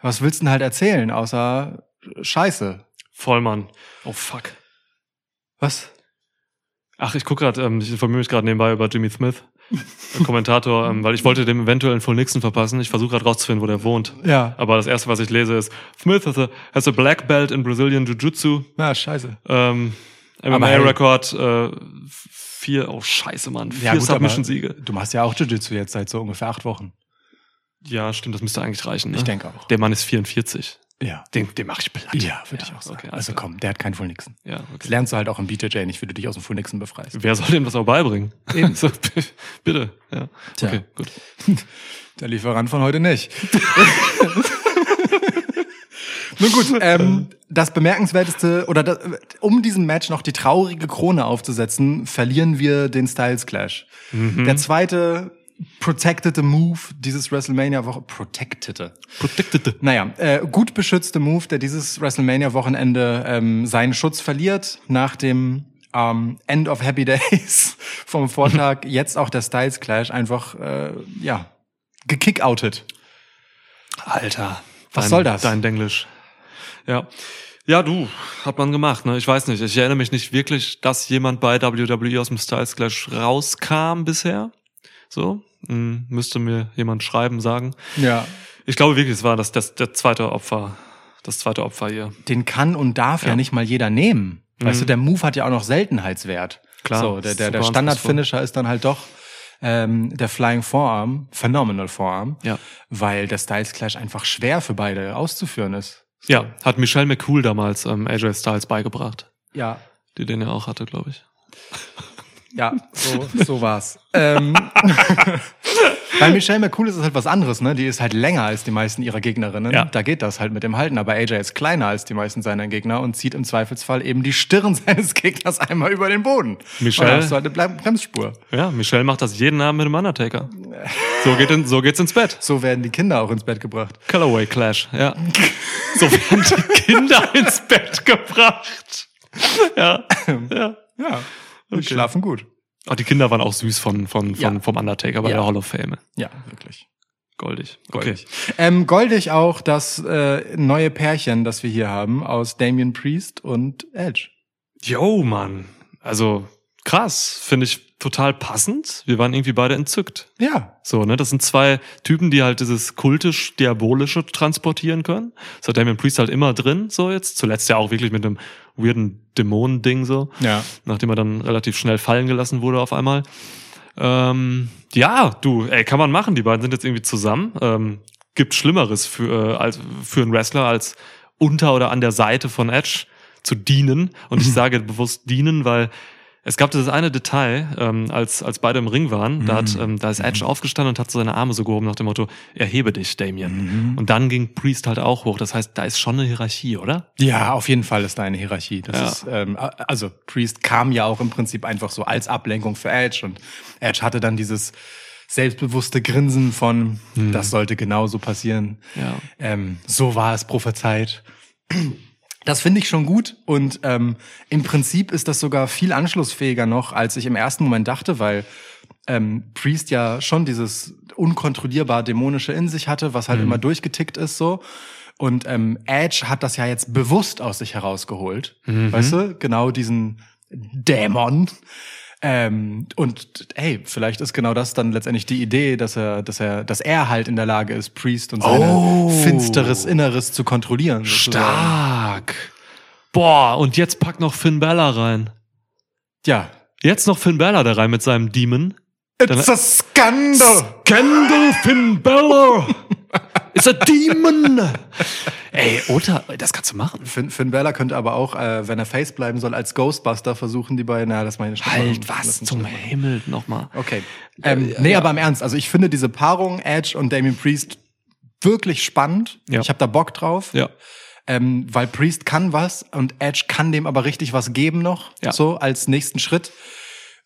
was willst du denn halt erzählen, außer Scheiße? Vollmann. Oh fuck. Was? Ach, ich guck gerade, ähm, ich informiere mich gerade nebenbei über Jimmy Smith, Kommentator, ähm, weil ich wollte dem eventuell einen Full Nixon verpassen. Ich versuche gerade rauszufinden, wo der wohnt. Ja. Aber das erste, was ich lese, ist Smith has a, has a black belt in Brazilian Jiu-Jitsu. Na, scheiße. Ähm, MMA-Rekord, äh, vier, oh scheiße, Mann, vier Ja, Submission-Siege. Du machst ja auch Jiu-Jitsu jetzt seit so ungefähr acht Wochen. Ja, stimmt, das müsste eigentlich reichen. Ne? Ich denke auch. Der Mann ist 44. Ja. Den, den mache ich platt. Ja, würde ich auch sagen. Okay, also klar. komm, der hat keinen Full Nixon. Ja, Das okay. lernst du halt auch im BJJ nicht, wie du dich aus dem Full Nixon befreist. Wer soll dem das auch beibringen? Eben. so, bitte, ja. Tja. Okay, gut. Der Lieferant von heute nicht. Nun gut, ähm, das bemerkenswerteste, oder das, um diesem Match noch die traurige Krone aufzusetzen, verlieren wir den Styles Clash. Der zweite protected Move dieses WrestleMania-Woche, protected. Protected. Naja, äh, gut beschützte Move, der dieses WrestleMania-Wochenende ähm, seinen Schutz verliert, nach dem ähm, End of Happy Days vom Vortag, jetzt auch der Styles Clash einfach, äh, ja, gekickoutet. Alter. Was dein, soll das? Dein Denglisch. Ja. Ja, du, hat man gemacht, ne? Ich weiß nicht. Ich erinnere mich nicht wirklich, dass jemand bei WWE aus dem Styles Clash rauskam bisher. So. Hm, müsste mir jemand schreiben, sagen. Ja. Ich glaube wirklich, es war das, das, der zweite Opfer. Das zweite Opfer hier. Den kann und darf ja, Ja. nicht mal jeder nehmen. Weißt Mhm. du, der Move hat ja auch noch Seltenheitswert. Klar, So, der, der, der Standard-Finisher ist dann halt doch ähm, der Flying Forearm, Phenomenal Forearm, Ja. weil der Styles Clash einfach schwer für beide auszuführen ist. Ja, hat Michelle McCool damals ähm, AJ Styles beigebracht. Ja, Die den ja auch hatte, glaube ich. Ja, so, so war's. ähm, bei Michelle McCool ist es halt was anderes, ne? Die ist halt länger als die meisten ihrer Gegnerinnen. Ja. Da geht das halt mit dem Halten. Aber AJ ist kleiner als die meisten seiner Gegner und zieht im Zweifelsfall eben die Stirn seines Gegners einmal über den Boden. Michelle- Und halt eine Bremsspur. Ja, Michelle macht das jeden Abend mit dem Undertaker. So, geht in, so geht's ins Bett. So werden die Kinder auch ins Bett gebracht. Colorway Clash, ja. So werden die Kinder ins Bett gebracht. Ja, ja. Ja, die schlafen gut. Oh, die Kinder waren auch süß von, von, von, Ja. vom Undertaker bei Ja. der Hall of Fame. Ja, wirklich. Goldig. Goldig. Ähm, goldig auch das äh, neue Pärchen, das wir hier haben, aus Damien Priest und Edge. Yo, Mann. Also, krass. Finde ich total passend. Wir waren irgendwie beide entzückt. Ja, So, ne, das sind zwei Typen, die halt dieses kultisch-diabolische transportieren können. Das hat Damien Priest halt immer drin, so jetzt. Zuletzt ja auch wirklich mit einem weirden Dämonen-Ding, so. ja. Nachdem er dann relativ schnell fallen gelassen wurde auf einmal. Ähm, ja, du, ey, kann man machen. Die beiden sind jetzt irgendwie zusammen. Ähm, gibt Schlimmeres für, äh, als, für einen Wrestler als unter oder an der Seite von Edge zu dienen. Und ich sage bewusst dienen, weil es gab dieses eine Detail, ähm, als, als beide im Ring waren, da, hat, ähm, da ist Edge aufgestanden und hat so seine Arme so gehoben nach dem Motto, erhebe dich, Damien. Und dann ging Priest halt auch hoch. Das heißt, da ist schon eine Hierarchie, oder? Ja, auf jeden Fall ist da eine Hierarchie. Das Ja. ist, ähm, also Priest kam ja auch im Prinzip einfach so als Ablenkung für Edge und Edge hatte dann dieses selbstbewusste Grinsen von, das sollte genauso passieren. Ja. Ähm, so war es prophezeit. Das finde ich schon gut und ähm, im Prinzip ist das sogar viel anschlussfähiger noch, als ich im ersten Moment dachte, weil ähm, Priest ja schon dieses unkontrollierbar dämonische in sich hatte, was halt immer durchgetickt ist so. Und ähm, Edge hat das ja jetzt bewusst aus sich herausgeholt, weißt du, genau diesen Dämon. Ähm, und hey, vielleicht ist genau das dann letztendlich die Idee, dass er, dass er, dass er halt in der Lage ist, Priest und seine Oh. finsteres Inneres zu kontrollieren. sozusagen. Stark. Boah, und jetzt pack noch Finn Balor rein. Ja. Jetzt noch Finn Balor da rein mit seinem Demon. It's a scandal! Scandal Finn Balor! Ist a Demon! Ey, oder, das kannst du machen. Finn, Finn Balor könnte aber auch, äh, wenn er Face bleiben soll, als Ghostbuster versuchen, die beiden, na, das meine ich Halt, machen. was zum machen. Himmel nochmal. Okay. Ähm, nee, aber im Ernst, also ich finde diese Paarung Edge und Damien Priest wirklich spannend. Ja. Ich habe da Bock drauf. Ja. Ähm, weil Priest kann was und Edge kann dem aber richtig was geben noch, Ja. so als nächsten Schritt.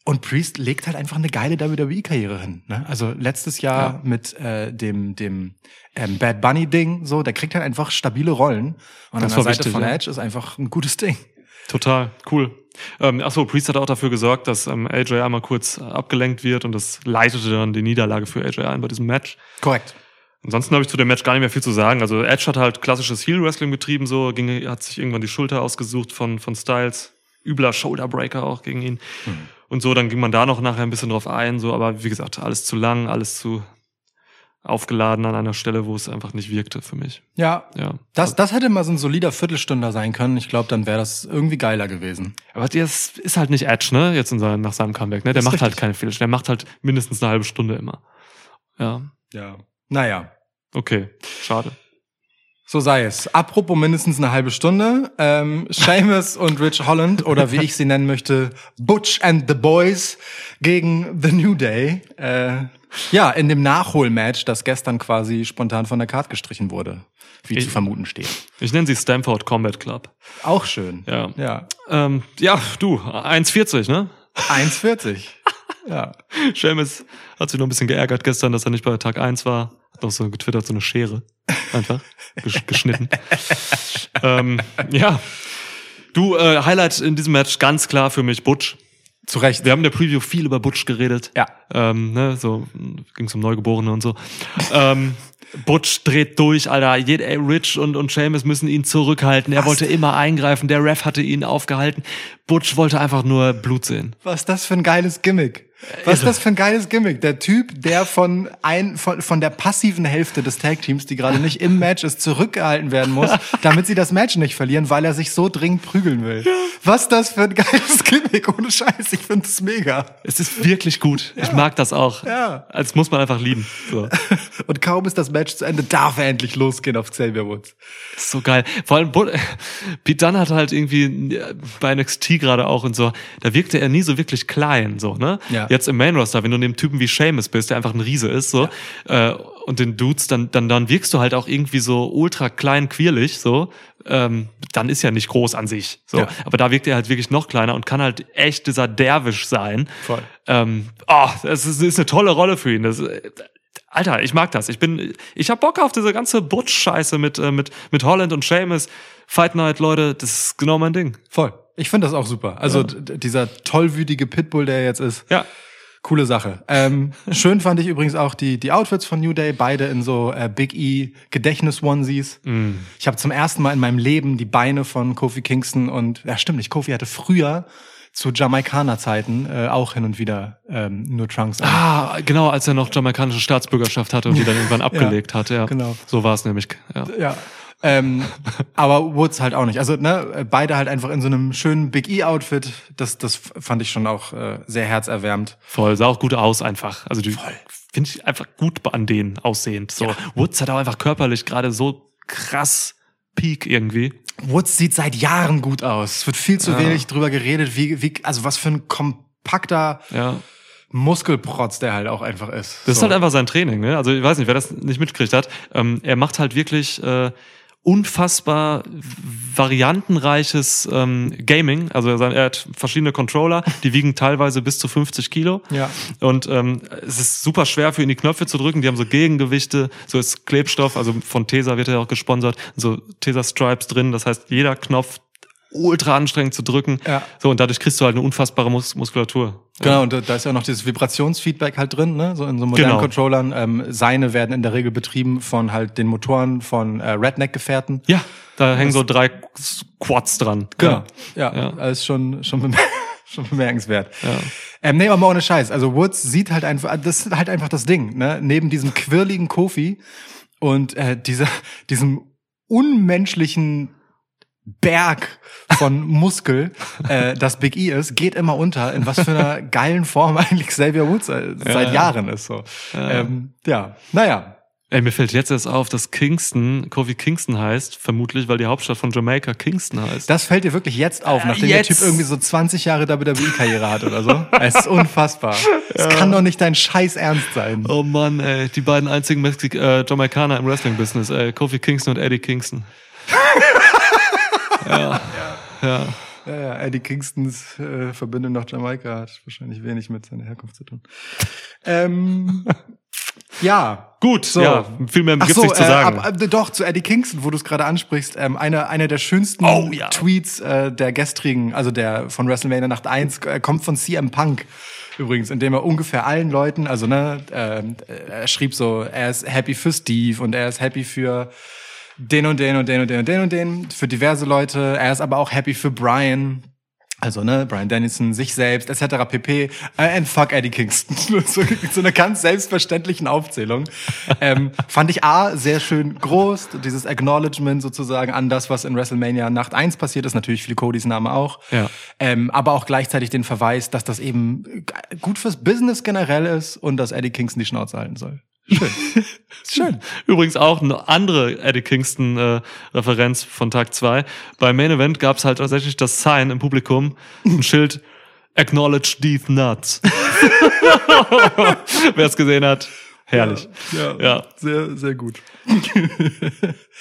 Und Priest legt halt einfach eine geile WWE-Karriere hin. Ne? Also letztes Jahr Ja. mit äh, dem dem ähm, Bad Bunny-Ding, so, der kriegt halt einfach stabile Rollen. Und Das an der Seite wichtig, von ja. Edge ist einfach ein gutes Ding. Total, cool. Ähm, achso, Priest hat auch dafür gesorgt, dass ähm, AJ einmal kurz äh, abgelenkt wird und das leitete dann die Niederlage für AJ ein bei diesem Match. Korrekt. Ansonsten habe ich zu dem Match gar nicht mehr viel zu sagen. Also Edge hat halt klassisches Heel-Wrestling betrieben, so ging, hat sich irgendwann die Schulter ausgesucht von, von Styles. Übler Shoulderbreaker auch gegen ihn. Und so, dann ging man da noch nachher ein bisschen drauf ein, so, aber wie gesagt, alles zu lang, alles zu, aufgeladen an einer Stelle, wo es einfach nicht wirkte für mich. Ja. Ja. Das, das hätte mal so ein solider Viertelstünder sein können. Ich glaube, dann wäre das irgendwie geiler gewesen. Aber das ist halt nicht Edge, ne? Jetzt in seinem, nach seinem Comeback, ne? Der macht halt richtig. keine Fehler. Der macht halt mindestens eine halbe Stunde immer. Ja. Ja. Naja. Okay. Schade. So sei es. Apropos mindestens eine halbe Stunde. Ähm, Seamus und Rich Holland oder wie ich sie nennen möchte, Butch and the Boys gegen The New Day. Äh, ja, in dem Nachholmatch, das gestern quasi spontan von der Karte gestrichen wurde, wie Ich- zu vermuten steht. Ich nenne sie Stanford Combat Club. Auch schön. Ja. Ja. Ähm, ja, du, 1,40, ne? 1,40. ja. Seamus hat sich noch ein bisschen geärgert gestern, dass er nicht bei Tag 1 war. Hat noch so getwittert, so eine Schere. Einfach. Gesch geschnitten. ähm, ja. Du, äh, Highlight in diesem Match ganz klar für mich Butch. Zu Recht. Wir haben in der Preview viel über Butch geredet. Ja. Ähm, ne, so ging es um Neugeborene und so. ähm, Butch dreht durch, Alter. Jed, ey, Rich und, und Seamus müssen ihn zurückhalten. Er Was? wollte immer eingreifen. Der Ref hatte ihn aufgehalten. Butch wollte einfach nur Blut sehen. Was ist das für ein geiles Gimmick? Was ist das für ein geiles Gimmick? Der Typ, der von ein, von, von der passiven Hälfte des Tag-Teams, die gerade nicht im Match ist, zurückgehalten werden muss, damit sie das Match nicht verlieren, weil er sich so dringend prügeln will. Was ist das für ein geiles Gimmick? Ohne Scheiß, ich finde es mega. Es ist wirklich gut. Ich mag das auch. Ja. Das muss man einfach lieben. So. Und kaum ist das Match zu Ende, darf er endlich losgehen auf Xavier Woods. So geil. Vor allem Pete Dunne hat halt irgendwie äh, bei NXT gerade auch und so, da wirkte er nie so wirklich klein, so, ne? Ja. Jetzt im Main Roster, wenn du neben Typen wie Seamus bist, der einfach ein Riese ist, so, äh, und den Dudes, dann, dann, dann wirkst du halt auch irgendwie so ultra klein, quirlig, so, ähm, dann ist ja nicht groß an sich, so. Ja. Aber da wirkt er halt wirklich noch kleiner und kann halt echt dieser Derwisch sein. Voll. Ähm, oh, das ist, ist eine tolle Rolle für ihn. Das, äh, Alter, ich mag das. Ich bin, ich hab Bock auf diese ganze Butch-Scheiße mit, äh, mit, mit Holland und Seamus. Fight Night, Leute, das ist genau mein Ding. Voll. Ich finde das auch super. Also d- dieser tollwütige Pitbull, der jetzt ist. Ja. Coole Sache. Ähm, schön fand ich übrigens auch die, die Outfits von New Day, beide in so äh, Big E Gedächtnis-Onesies. Ich habe zum ersten Mal in meinem Leben die Beine von Kofi Kingston und, ja stimmt nicht, Kofi hatte früher zu Jamaikaner-Zeiten äh, auch hin und wieder ähm, nur Trunks an. Ah, genau, als er noch jamaikanische Staatsbürgerschaft hatte und die dann irgendwann abgelegt hat. Ja, genau. So war es nämlich. Ja. Ja. Ähm, aber Woods halt auch nicht. Also ne, beide halt einfach in so einem schönen Big E-Outfit. Das, das fand ich schon auch äh, sehr herzerwärmend. Voll, sah auch gut aus einfach. Also die finde ich einfach gut an denen aussehend. So Woods hat auch einfach körperlich gerade so krass Peak irgendwie. Woods sieht seit Jahren gut aus. Es wird viel zu Ja. wenig drüber geredet, wie, wie, also was für ein kompakter Ja. Muskelprotz der halt auch einfach ist. Das ist So. halt einfach sein Training, ne? Also ich weiß nicht, wer das nicht mitgekriegt hat. Ähm, er macht halt wirklich äh, unfassbar variantenreiches ähm, Gaming. Also er, hat verschiedene Controller, die wiegen teilweise bis zu 50 Kilo. Ja. Und ähm, es ist super schwer für ihn die Knöpfe zu drücken. Die haben so Gegengewichte, so ist Klebstoff, also von Tesa wird er auch gesponsert, so Tesa Stripes drin. Das heißt, jeder Knopf ultra anstrengend zu drücken. Ja. So, und dadurch kriegst du halt eine unfassbare Mus Muskulatur. Genau, und da, ist ja noch dieses Vibrationsfeedback halt drin, ne? So in so modernen Genau. Controllern. Ähm, seine werden in der Regel betrieben von halt den Motoren von äh, Redneck-Gefährten. Ja, da hängen so drei Quads dran. Genau. Ja, Ja. das ist schon, schon, bemer schon bemerkenswert. Ja. Ähm, nee, aber mal ohne Scheiß. Also Woods sieht halt einfach, das ist halt einfach das Ding, ne? Neben diesem quirligen Kofi und äh, dieser, diesem unmenschlichen Berg von Muskel, äh, das Big E ist, geht immer unter, in was für einer geilen Form eigentlich Xavier Woods äh, seit Ja. Jahren ist. So. Ja, ähm, ja. naja. Ey, mir fällt jetzt erst auf, dass Kingston, Kofi Kingston heißt, vermutlich, weil die Hauptstadt von Jamaika Kingston heißt. Das fällt dir wirklich jetzt auf, nachdem jetzt. der Typ irgendwie so 20 Jahre WWE-Karriere hat oder so. Es ist unfassbar. Es kann doch nicht dein Scheiß Ernst sein. oh Mann, ey, die beiden einzigen Mexik äh, Jamaikaner im Wrestling-Business, Kofi Kingston und Eddie Kingston. Ja, ja. Ja, ja, Eddie Kingstons äh, Verbindung nach Jamaika hat wahrscheinlich wenig mit seiner Herkunft zu tun. Ähm, ja. Gut, So. ja, viel mehr Ach gibt's so, nicht zu äh, sagen. ab, ab, doch, zu Eddie Kingston, wo du es gerade ansprichst. Ähm, einer einer der schönsten Oh, ja. Tweets äh, der gestrigen, also der von WrestleMania Nacht 1, äh, kommt von CM Punk. Übrigens, indem er ungefähr allen Leuten, also ne, ähm, er schrieb so, er ist happy für Steve und er ist happy für den und den und den und den und den und den, für diverse Leute. Er ist aber auch happy für Brian. Also, ne, Brian Dennison, sich selbst, etc. pp. Äh, and fuck Eddie Kingston. so, so eine ganz selbstverständlichen Aufzählung. Ähm, fand ich A, sehr schön groß, dieses Acknowledgement sozusagen an das, was in WrestleMania Nacht 1 passiert ist. Natürlich viel Codys Name auch. Ja. Ähm, aber auch gleichzeitig den Verweis, dass das eben gut fürs Business generell ist und dass Eddie Kingston die Schnauze halten soll. Schön. schön. Übrigens auch eine andere Eddie Kingston äh, Referenz von Tag zwei. Beim Main Event gab es halt tatsächlich das Sign im Publikum, ein Schild Acknowledge these nuts. Wer es gesehen hat, herrlich. Ja, Ja. sehr, sehr gut.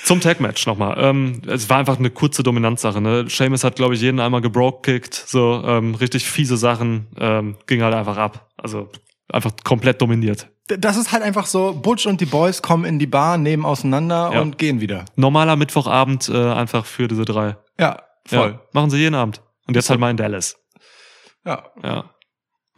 Zum Tag Match nochmal. Ähm, es war einfach eine kurze Dominanzsache. Ne? Seamus hat glaube ich jeden einmal gebroke-kickt, so ähm, richtig fiese Sachen, ähm, ging halt einfach ab. Also einfach komplett dominiert. Das ist halt einfach so, Butch und die Boys kommen in die Bar, nehmen auseinander Ja. und gehen wieder. Normaler Mittwochabend äh, einfach für diese drei. Ja, voll. Ja, machen sie jeden Abend. Und jetzt halt mal in Dallas. Ja. Ja.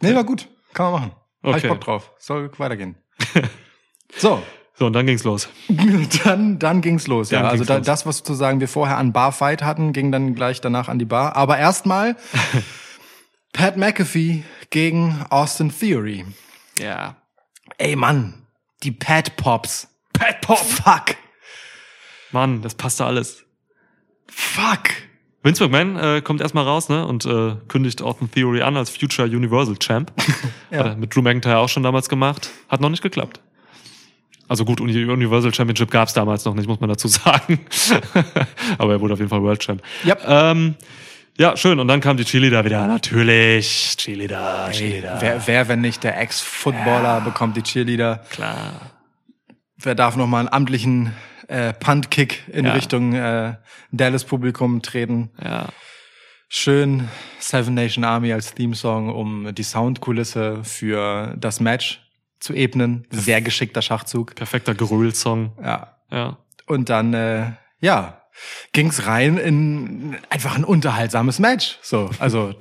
Nee, war gut. Kann man machen. Hab ich Okay. Bock drauf. Soll weitergehen. so. So, und dann ging's los. Dann, dann ging's los. Dann ja, also ging's da, los. das, was sozusagen wir vorher an Barfight hatten, ging dann gleich danach an die Bar. Aber erstmal Pat McAfee gegen Austin Theory. Ja. Ey, Mann, die Pat Pops. Pat Pop. Fuck. Mann, das passte alles. Fuck. Vince McMahon äh, kommt erstmal raus ne, und äh, kündigt Austin Theory an als Future Universal Champ. Ja. Hat er mit Drew McIntyre auch schon damals gemacht. Hat noch nicht geklappt. Also gut, Uni Universal Championship gab's damals noch nicht, muss man dazu sagen. Aber er wurde auf jeden Fall World Champ. Yep. Ähm, ja, schön. Und dann kam die Cheerleader wieder. Natürlich. Cheerleader, Cheerleader. Wer, wer, wenn nicht der Ex-Footballer, bekommt die Cheerleader. Klar. Wer darf noch mal einen amtlichen äh, Punt-Kick in Ja. Richtung äh, Dallas-Publikum treten? Ja. Schön Seven Nation Army als Theme-Song, um die Soundkulisse für das Match zu ebnen. Sehr geschickter Schachzug. Perfekter Geröll-Song. Ja. Ja. Und dann, äh, ja, ging's rein in einfach ein unterhaltsames Match. So, also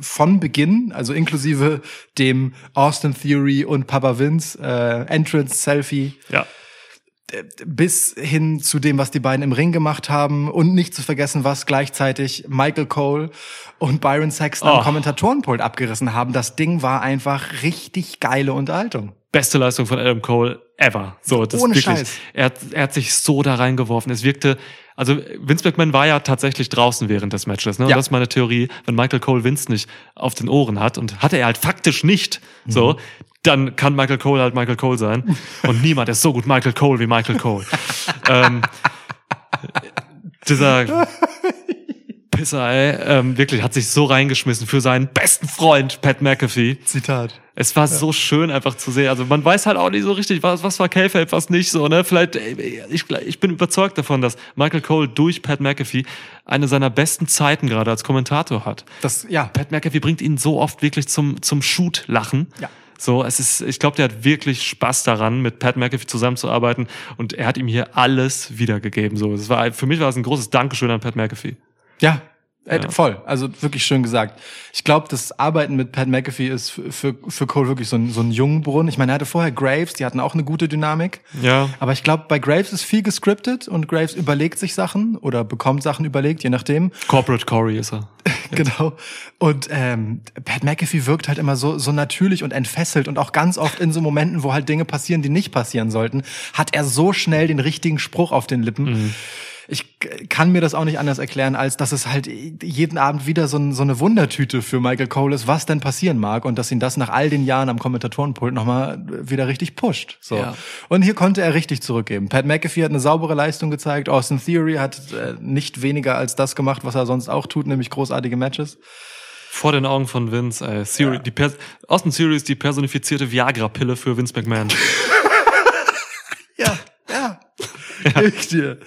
von Beginn, also inklusive dem Austin Theory und Papa Vince äh, Entrance Selfie Ja. bis hin zu dem, was die beiden im Ring gemacht haben und nicht zu vergessen, was gleichzeitig Michael Cole und Byron Saxton am Oh. Kommentatorenpult abgerissen haben. Das Ding war einfach richtig geile Unterhaltung. Beste Leistung von Adam Cole ever. So, das Ohne wirklich, Scheiß. Er, hat, er hat sich so da reingeworfen. Es wirkte, also Vince McMahon war ja tatsächlich draußen während des Matches. Ne? Ja. das ist meine Theorie. Wenn Michael Cole Vince nicht auf den Ohren hat und hatte er halt faktisch nicht, Mhm. so, dann kann Michael Cole halt Michael Cole sein. Und niemand ist so gut Michael Cole wie Michael Cole. ähm, dieser Pisser, ey, ähm, wirklich hat sich so reingeschmissen für seinen besten Freund Pat McAfee. Zitat. Es war so schön einfach zu sehen. Also man weiß halt auch nicht so richtig, was, was war K-Fape, was nicht so, ne? Vielleicht, ey, ich, ich bin überzeugt davon, dass Michael Cole durch Pat McAfee eine seiner besten Zeiten gerade als Kommentator hat. Das, ja, Pat McAfee bringt ihn so oft wirklich zum, zum Shoot-Lachen. Ja. So, es ist, ich glaube, der hat wirklich Spaß daran, mit Pat McAfee zusammenzuarbeiten und er hat ihm hier alles wiedergegeben. So, es war, für mich war es ein großes Dankeschön an Pat McAfee. Ja, äh, Ja. voll. Also wirklich schön gesagt. Ich glaube, das Arbeiten mit Pat McAfee ist für, für, Cole wirklich so ein, so ein Jungbrunnen. Ich meine, er hatte vorher Graves, die hatten auch eine gute Dynamik. Ja. Aber ich glaube, bei Graves ist viel gescriptet und Graves überlegt sich Sachen oder bekommt Sachen überlegt, je nachdem. Corporate Corey ist er. Genau. Und ähm, Pat McAfee wirkt halt immer so, so natürlich und entfesselt und auch ganz oft in so Momenten, wo halt Dinge passieren, die nicht passieren sollten, hat er so schnell den richtigen Spruch auf den Lippen. Ich kann mir das auch nicht anders erklären, als dass es halt jeden Abend wieder so, ein, so eine Wundertüte für Michael Cole ist, was denn passieren mag und dass ihn das nach all den Jahren am Kommentatorenpult nochmal wieder richtig pusht. So. Ja. Und hier konnte er richtig zurückgeben. Pat McAfee hat eine saubere Leistung gezeigt. Austin Theory hat äh, nicht weniger als das gemacht, was er sonst auch tut, nämlich großartige Matches. Vor den Augen von Vince, ey. Theory, die Pers Austin Theory ist die personifizierte Viagra-Pille für Vince McMahon. Ja. Gib ich dir.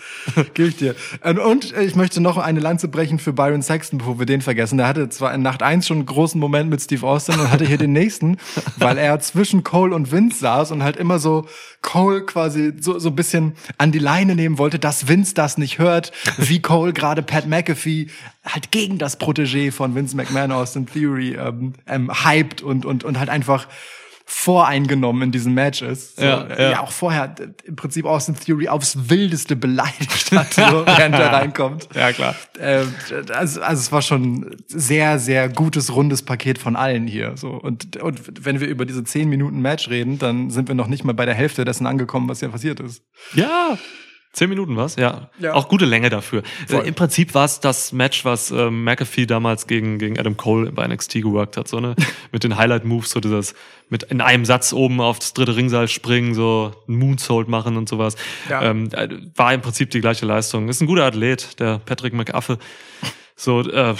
Gib ich dir. Und, und äh, ich möchte noch eine Lanze brechen für Byron Saxton, bevor wir den vergessen. Der hatte zwar in Nacht 1 schon einen großen Moment mit Steve Austin und hatte hier den nächsten, weil er zwischen Cole und Vince saß und halt immer so Cole quasi so, so ein bisschen an die Leine nehmen wollte, dass Vince das nicht hört, wie Cole gerade Pat McAfee halt gegen das Protégé von Vince McMahon Austin Theory ähm, ähm, hyped und, und, und halt einfach voreingenommen in diesem Match ist. So, Ja, äh, ja. auch vorher äh, im Prinzip Austin Theory aufs Wildeste beleidigt hat, so, während er reinkommt. Ja, klar. Ähm, also, also es war schon sehr, sehr gutes, rundes Paket von allen hier. So. Und, und wenn wir über diese 10 Minuten Match reden, dann sind wir noch nicht mal bei der Hälfte dessen angekommen, was hier passiert ist. Ja. Zehn Minuten was? Ja. Ja. Auch gute Länge dafür. Voll. Äh, Im Prinzip war es das Match, was ähm, McAfee damals gegen, gegen Adam Cole bei NXT geworkt hat. So, ne? mit den Highlight-Moves, so dieses mit in einem Satz oben aufs dritte Ringseil springen, so ein Moonsault machen und sowas. Ja. Ähm, äh, war im Prinzip die gleiche Leistung. Ist ein guter Athlet, der Patrick McAfee. So, äh,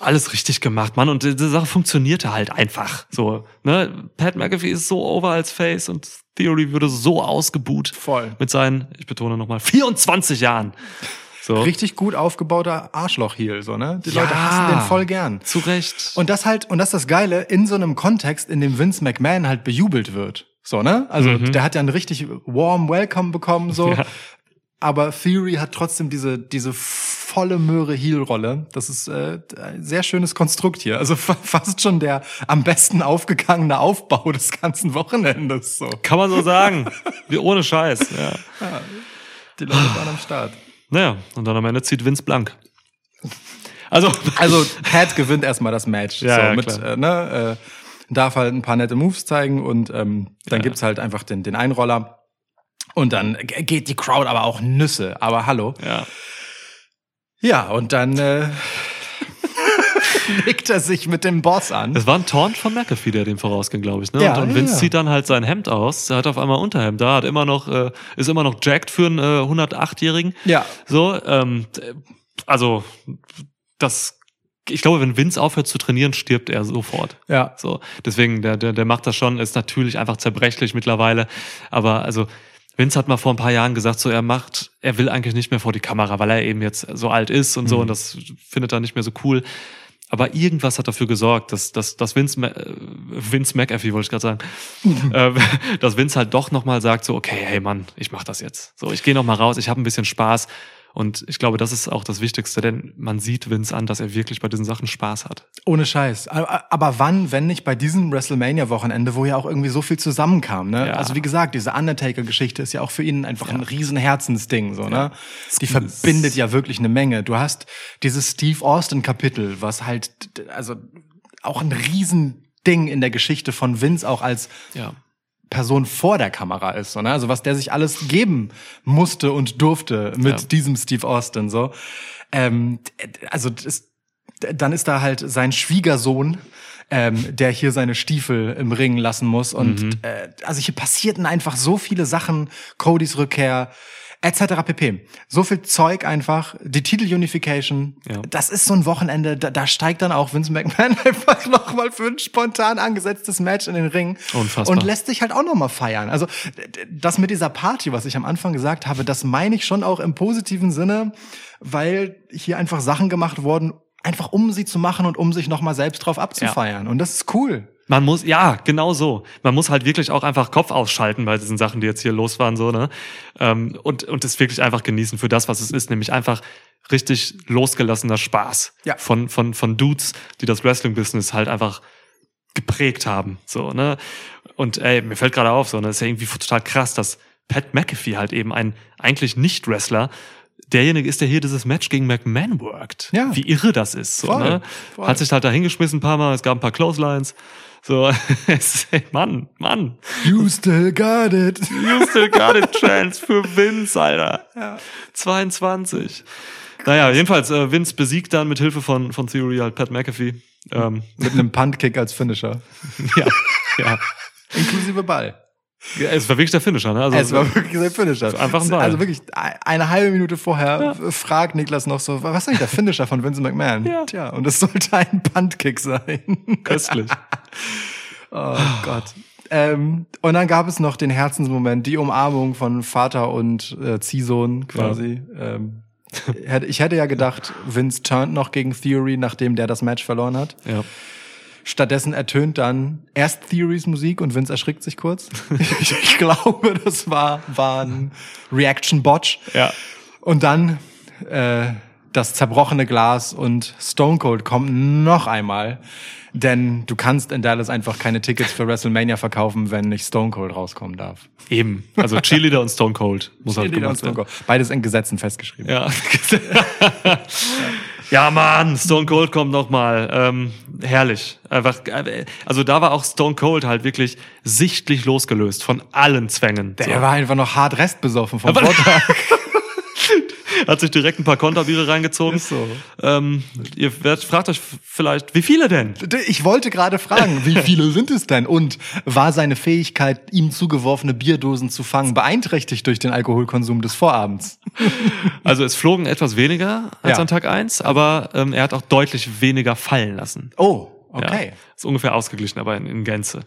alles richtig gemacht, Mann. Und diese Sache funktionierte halt einfach. So, ne? Pat McAfee ist so over als Face und Theory würde so ausgebuht. Voll. Mit seinen, ich betone nochmal, 24 Jahren. So. Richtig gut aufgebauter Arschloch-Heel, so, ne? Die Ja. Leute hassen den voll gern. Zu Recht. Und das halt, und das ist das Geile, in so einem Kontext, in dem Vince McMahon halt bejubelt wird. So, ne? Also, der hat ja einen richtig warm Welcome bekommen, so. Ja. Aber Theory hat trotzdem diese, diese volle Möhre Heel-Rolle. Das ist äh, ein sehr schönes Konstrukt hier. Also fa- fast schon der am besten aufgegangene Aufbau des ganzen Wochenendes, so. Kann man so sagen. Wie ohne Scheiß. Ja. Die Leute waren am Start. Naja, und dann am Ende zieht Vince blank. Also, Also Pat gewinnt erstmal das Match. Ja, so, ja, mit, klar. äh, ne, äh, darf halt ein paar nette Moves zeigen und ähm, dann Ja. gibt's halt einfach den, den Einroller. Und dann geht die Crowd aber auch Nüsse. Aber hallo. ja. Ja, und dann äh, legt er sich mit dem Boss an. Es war ein Taunt von McAfee, der dem vorausging, glaube ich. Ne? Ja, und, und Vince ja. zieht dann halt sein Hemd aus. Er hat auf einmal Unterhemd da, hat immer noch, äh, ist immer noch jacked für einen äh, 108-Jährigen. Ja. So, ähm, äh, also das, ich glaube, wenn Vince aufhört zu trainieren, stirbt er sofort. Ja. So, deswegen, der, der, der macht das schon, ist natürlich einfach zerbrechlich mittlerweile. Aber also, Vince hat mal vor ein paar Jahren gesagt, so er macht, er will eigentlich nicht mehr vor die Kamera, weil er eben jetzt so alt ist und so und das findet er nicht mehr so cool. Aber irgendwas hat dafür gesorgt, dass, dass, dass Vince, Ma- äh, Vince McAfee, wollte ich gerade sagen, äh, dass Vince halt doch nochmal sagt, so, okay, hey Mann, ich mach das jetzt. So, ich gehe nochmal raus, ich habe ein bisschen Spaß. Und ich glaube, das ist auch das Wichtigste, denn man sieht Vince an, dass er wirklich bei diesen Sachen Spaß hat. Ohne Scheiß. Aber wann, wenn nicht bei diesem WrestleMania-Wochenende, wo ja auch irgendwie so viel zusammenkam, ne? Ja. Also wie gesagt, diese Undertaker-Geschichte ist ja auch für ihn einfach ein riesen Herzensding, so, ne? Die verbindet ja wirklich eine Menge. Du hast dieses Steve Austin-Kapitel, was halt, also auch ein Riesending in der Geschichte von Vince auch als Ja. Person vor der Kamera ist, so, ne? Also was der sich alles geben musste und durfte mit Ja. diesem Steve Austin, so. Ähm, also das, dann ist da halt sein Schwiegersohn, ähm, der hier seine Stiefel im Ring lassen muss. Und Mhm. äh, also hier passierten einfach so viele Sachen, Codys Rückkehr, etc. pp. So viel Zeug einfach, die Titel-Unification, Ja. das ist so ein Wochenende, da, da steigt dann auch Vince McMahon einfach nochmal für ein spontan angesetztes Match in den Ring Unfassbar. und lässt sich halt auch nochmal feiern. Also das mit dieser Party, was ich am Anfang gesagt habe, das meine ich schon auch im positiven Sinne, weil hier einfach Sachen gemacht wurden, einfach um sie zu machen und um sich nochmal selbst drauf abzufeiern. Und das ist cool. Man muss, ja, genau so. Man muss halt wirklich auch einfach Kopf ausschalten bei diesen Sachen, die jetzt hier los waren, so, ne? Ähm, und, und es wirklich einfach genießen für das, was es ist, nämlich einfach richtig losgelassener Spaß. Ja. Von, von, von Dudes, die das Wrestling-Business halt einfach geprägt haben, so, ne? Und ey, mir fällt gerade auf, so, ne? Das ist ja irgendwie total krass, dass Pat McAfee halt eben ein eigentlich Nicht-Wrestler derjenige ist, der hier dieses Match gegen McMahon worked. Ja. Wie irre das ist. So, Voll, ne? voll. Hat sich halt da hingeschmissen ein paar Mal, es gab ein paar Clotheslines. So, Mann, Mann. You still got it. You still got it, Chance für Vince, Alter. 22. Naja, jedenfalls, äh, Vince besiegt dann mit Hilfe von, von Theory halt Pat McAfee. Ähm, Mit einem Puntkick als Finisher. ja, ja. Inklusive Ball. Ja. Es war wirklich der Finisher, ne? Also, Es war wirklich sein Finisher. Einfach ein Ball. Also wirklich eine halbe Minute vorher fragt Niklas noch so, was ist eigentlich der Finisher von Vince McMahon? Ja. Tja, und es sollte ein Puntkick sein. köstlich. Oh Gott. Ähm, und dann gab es noch den Herzensmoment, die Umarmung von Vater und äh, Ziehsohn quasi. Ähm, hätte- ich hätte ja gedacht, Vince turnt noch gegen Theory, nachdem der das Match verloren hat. Ja. Stattdessen ertönt dann erst Theories Musik und Vince erschrickt sich kurz. ich, ich glaube, das war, war ein Reaction-Botch. Ja. Und dann äh, das zerbrochene Glas und Stone Cold kommt noch einmal. Denn du kannst in Dallas einfach keine Tickets für WrestleMania verkaufen, wenn nicht Stone Cold rauskommen darf. Eben. Also Cheerleader und Stone Cold muss halt Cheerleader und gemacht Stone werden. Cold. Beides in Gesetzen festgeschrieben. Ja. ja, Mann, Stone Cold kommt noch mal. Ähm, herrlich. Einfach, äh, also da war auch Stone Cold halt wirklich sichtlich losgelöst von allen Zwängen. Der So. war einfach noch hart restbesoffen vom Vortag. Hat sich direkt ein paar Konterbiere reingezogen. Ist so. Ähm, ihr werdet, fragt euch vielleicht, wie viele denn? Ich wollte gerade fragen, wie viele sind es denn? Und war seine Fähigkeit, ihm zugeworfene Bierdosen zu fangen, beeinträchtigt durch den Alkoholkonsum des Vorabends? Also es flogen etwas weniger als Ja. an Tag eins, aber ähm, er hat auch deutlich weniger fallen lassen. Oh, okay. Ja, ist ungefähr ausgeglichen, aber in, in Gänze.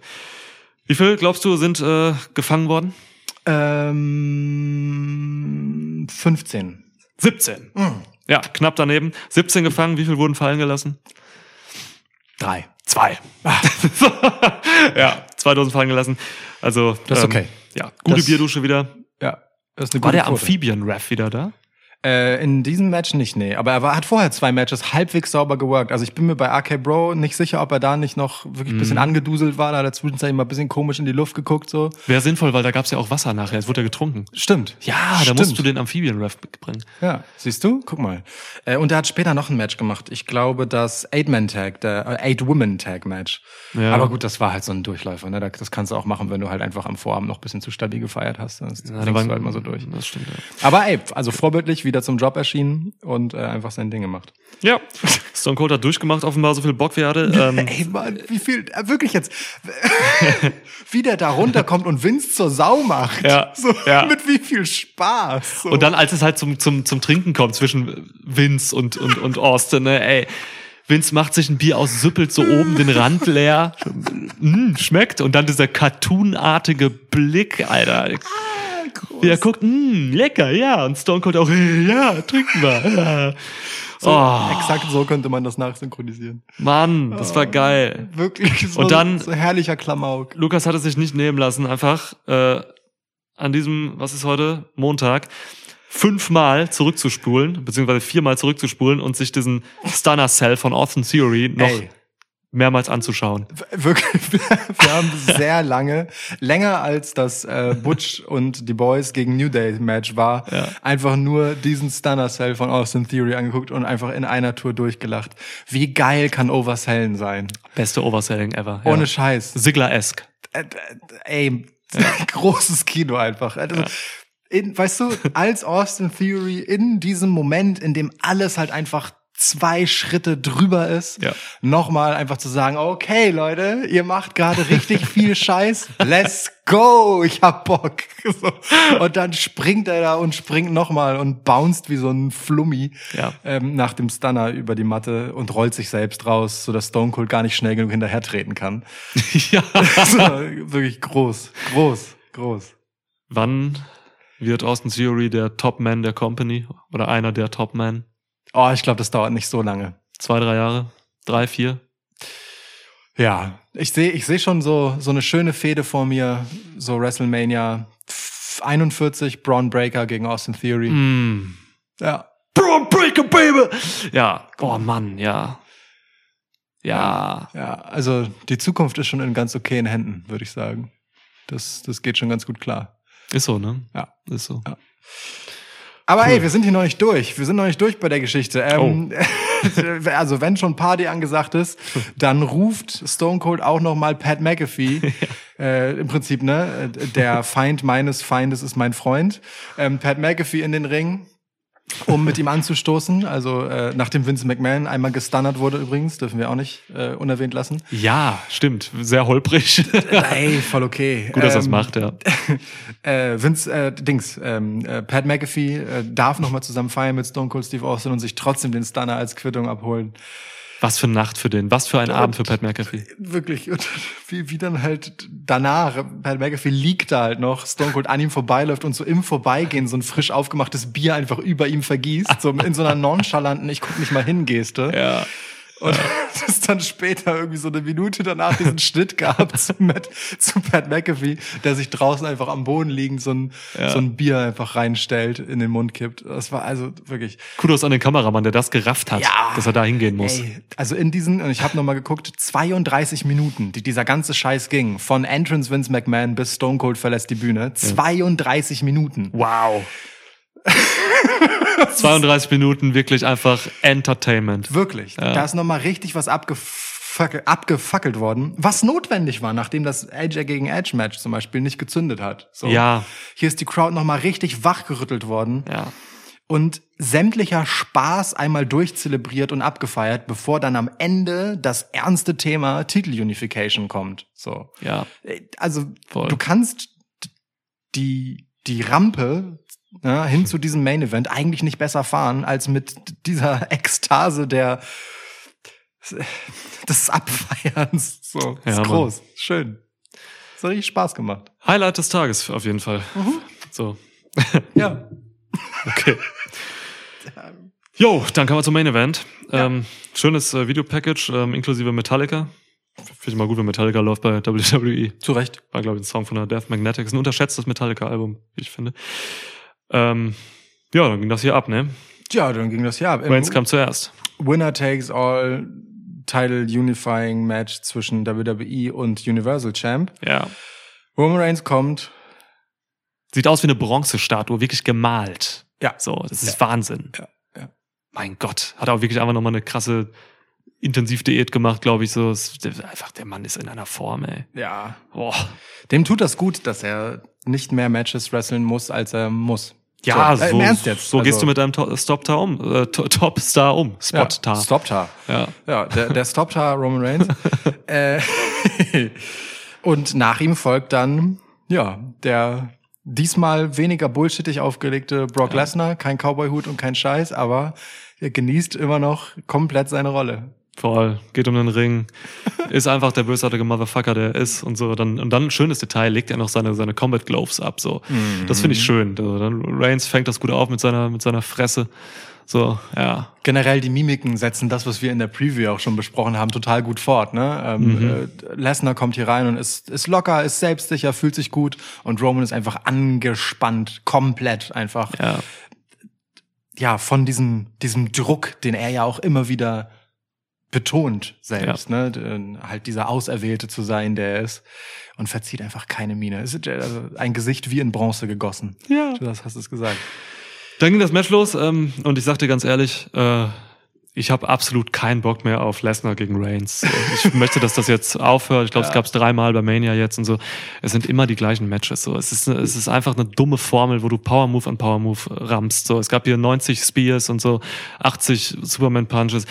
Wie viel, glaubst du, sind äh, gefangen worden? Ähm, 15. 17. Ja, knapp daneben. 17 gefangen. Wie viel wurden fallen gelassen? Drei. Zwei. ja, zwei Dosen fallen gelassen. Also Das ist okay. Ja, gute Das- Bierdusche wieder. Ja, das ist eine War gute der Quote. Amphibien-Ref wieder da? Äh, in diesem Match nicht, nee. Aber er war, hat vorher zwei Matches halbwegs sauber geworkt. Also ich bin mir bei RK Bro nicht sicher, ob er da nicht noch wirklich ein bisschen Mhm. angeduselt war. Da hat er zwischenzeitlich mal ein bisschen komisch in die Luft geguckt, so. Wäre sinnvoll, weil da gab's ja auch Wasser nachher. Es wurde ja getrunken. Stimmt. Ja, da Stimmt. musst du den Amphibien-Ref mitbringen. Ja, siehst du? Guck mal. Äh, und er hat später noch ein Match gemacht. Ich glaube, das Eight-Man-Tag, der äh, Eight-Woman-Tag-Match. Ja. Aber gut, das war halt so ein Durchläufer. Ne? Das kannst du auch machen, wenn du halt einfach am Vorabend noch ein bisschen zu stabil gefeiert hast. Das Ja, da du halt mal so durch. Das stimmt, ja. Aber ey, also vorbildlich wieder zum Job erschienen und äh, einfach sein Ding gemacht. Ja. Stone Cold hat durchgemacht, offenbar so viel Bock wie er hatte. Ähm, Ey, Mann, wie viel, äh, wirklich jetzt, wie der da runterkommt und Vince zur Sau macht. Ja, So, ja. mit wie viel Spaß. So. Und dann, als es halt zum, zum, zum Trinken kommt zwischen Vince und, und, und Austin, ne, ey. Vince macht sich ein Bier aus, süppelt so oben den Rand leer. Mm, schmeckt. Und dann dieser cartoonartige Blick, Alter. Wie er guckt, mm, lecker, ja. Und Stone Cold auch, ja, trinken wir. Ja. Oh, Exakt so könnte man das nachsynchronisieren. Mann, das war geil. Wirklich so, Und dann- so herrlicher Klamauk. Lukas hat es sich nicht nehmen lassen, einfach äh, an diesem, was ist heute, Montag, fünfmal zurückzuspulen, beziehungsweise viermal zurückzuspulen und sich diesen Stunner Cell von Austin Theory noch Ey. Mehrmals anzuschauen. Wirklich, wir haben sehr lange, länger als das äh, Butch und die Boys gegen New Day Match war, Ja. einfach nur diesen Stunner Cell von Austin Theory angeguckt und einfach in einer Tour durchgelacht. Wie geil kann Oversellen sein? Beste Overselling ever. Ohne ja. Scheiß. Sigler-esque. Äh, äh, ey, großes Kino einfach. Also, in, weißt du, als Austin Theory in diesem Moment, in dem alles halt einfach zwei Schritte drüber ist, Ja. nochmal einfach zu sagen, okay, Leute, ihr macht gerade richtig viel Scheiß, let's go, ich hab Bock. So. Und dann springt er da und springt nochmal und bounced wie so ein Flummi Ja. ähm, nach dem Stunner über die Matte und rollt sich selbst raus, sodass Stone Cold gar nicht schnell genug hinterher treten kann. ja. War wirklich groß, groß, groß. Wann wird Austin Theory der Top-Man der Company? Oder einer der Top-Man? Oh, ich glaube, das dauert nicht so lange. Zwei, drei Jahre? Drei, vier? Ja, ich sehe ich seh schon so, so eine schöne Fehde vor mir, so WrestleMania 41, Braun Breaker gegen Austin Theory. Mm. Ja. Braun Breaker, Baby! Ja. Oh Mann, ja. Ja. Ja, also die Zukunft ist schon in ganz okayen Händen, würde ich sagen. Das, das geht schon ganz gut klar. Ist so, ne? Ja. Ist so. Aber ey, wir sind hier noch nicht durch. Wir sind noch nicht durch bei der Geschichte. Ähm, also wenn schon Party angesagt ist, dann ruft Stone Cold auch noch mal Pat McAfee. äh, Im Prinzip, ne? Der Feind meines Feindes ist mein Freund. Ähm, Pat McAfee in den Ring, um mit ihm anzustoßen. Also äh, nachdem Vince McMahon einmal gestunnert wurde übrigens, dürfen wir auch nicht äh, unerwähnt lassen. Ja, stimmt. Sehr holprig. Ey, voll okay. Gut, dass er es Ähm, macht, ja. äh, Vince, äh, Dings, ähm, äh, Pat McAfee äh, darf noch mal zusammen feiern mit Stone Cold Steve Austin und sich trotzdem den Stunner als Quittung abholen. Was für eine Nacht für den. Was für ein Abend für Pat McAfee. Wirklich. Und wie, wie dann halt danach, Pat McAfee liegt da halt noch, Stone Cold an ihm vorbeiläuft und so im Vorbeigehen so ein frisch aufgemachtes Bier einfach über ihm vergießt, so in so einer nonchalanten, ich guck nicht mal hin Geste. Ja. Und es dann später irgendwie so eine Minute danach diesen Schnitt gab zu, Matt, zu Pat McAfee, der sich draußen einfach am Boden liegend so ein, so ein Bier einfach reinstellt, in den Mund kippt. Das war also wirklich. Kudos an den Kameramann, der das gerafft hat, Ja. dass er da hingehen muss. Ey, also in diesen, und ich habe nochmal geguckt, 32 Minuten, die dieser ganze Scheiß ging. Von Entrance Vince McMahon bis Stone Cold verlässt die Bühne. 32 Minuten. Wow. 32 Minuten wirklich einfach Entertainment. Wirklich. Da ist nochmal richtig was abgefackelt, abgefackelt worden. Was notwendig war, nachdem das AJ gegen Edge Match zum Beispiel nicht gezündet hat. So. Ja. Hier ist die Crowd nochmal richtig wachgerüttelt worden. Ja. und sämtlicher Spaß einmal durchzelebriert und abgefeiert, bevor dann am Ende das ernste Thema Titelunification kommt. So. Ja. Also Voll. du kannst die die Rampe ja, hin zu diesem Main Event eigentlich nicht besser fahren als mit dieser Ekstase der des Abfeierns. So, Ja, ist Mann. groß, schön. Das hat richtig Spaß gemacht. Highlight des Tages auf jeden Fall. So. Ja. Okay. Jo, dann kommen wir zum Main Event. Ähm, schönes äh, Videopackage, ähm, inklusive Metallica. Finde ich mal gut, wenn Metallica läuft bei WWE. Zu Recht. War, glaube ich, ein Song von der Death Magnetic. Ist ein unterschätztes Metallica-Album, wie ich finde. Ähm, ja, dann ging das hier ab, ne? Ja, dann ging das ja. ab. Reigns kam zuerst. Winner takes all Title Unifying Match zwischen WWE und Universal Champ. Ja. Roman Reigns kommt. Sieht aus wie eine Bronzestatue, wirklich gemalt. Ja. So, das ist Wahnsinn. Ja, ja. Mein Gott. Hat auch wirklich einfach nochmal eine krasse Intensivdiät gemacht, glaube ich. So, Es- einfach der Mann ist in einer Form, ey. Ja. Boah. Dem tut das gut, dass er nicht mehr Matches wresteln muss, als er muss. Ja, so, äh, im Ernst jetzt. so gehst Also- du mit deinem To- Stop-Star um. Äh, To- Top-Star um. ja, Spot-Tar. Stop-Tar. Ja. Ja, der, der Stop-Tar Roman Reigns. äh, und nach ihm folgt dann, ja, der diesmal weniger bullshittig aufgelegte Brock Lesnar. Kein Cowboy-Hut und kein Scheiß, aber er genießt immer noch komplett seine Rolle. Voll. Geht um den Ring. Ist einfach der bösartige Motherfucker, der er ist und so. Dann, und dann ein schönes Detail, legt er noch seine, seine Combat Gloves ab, so. Das finde ich schön. Also, dann Reigns fängt das gut auf mit seiner, mit seiner Fresse. So, ja. Generell die Mimiken setzen das, was wir in der Preview auch schon besprochen haben, total gut fort. Ne? Ähm, äh, Lesnar kommt hier rein und ist, ist locker, ist selbstsicher, fühlt sich gut und Roman ist einfach angespannt, komplett einfach. Ja. Ja, von diesem, diesem Druck, den er ja auch immer wieder betont selbst, ne? D- Halt dieser Auserwählte zu sein, der er ist und verzieht einfach keine Miene. Es ist also ein Gesicht wie in Bronze gegossen. Ja. Du hast hast es gesagt. Dann ging das Match los ähm, und ich sag dir ganz ehrlich, äh, ich habe absolut keinen Bock mehr auf Lesnar gegen Reigns. Ich möchte, dass das jetzt aufhört. Ich glaube, es gab es dreimal bei Mania jetzt und so. Es sind immer die gleichen Matches. So, es ist es ist einfach eine dumme Formel, wo du Power Move an Power Move rammst. So, es gab hier 90 Spears und so 80 Superman Punches.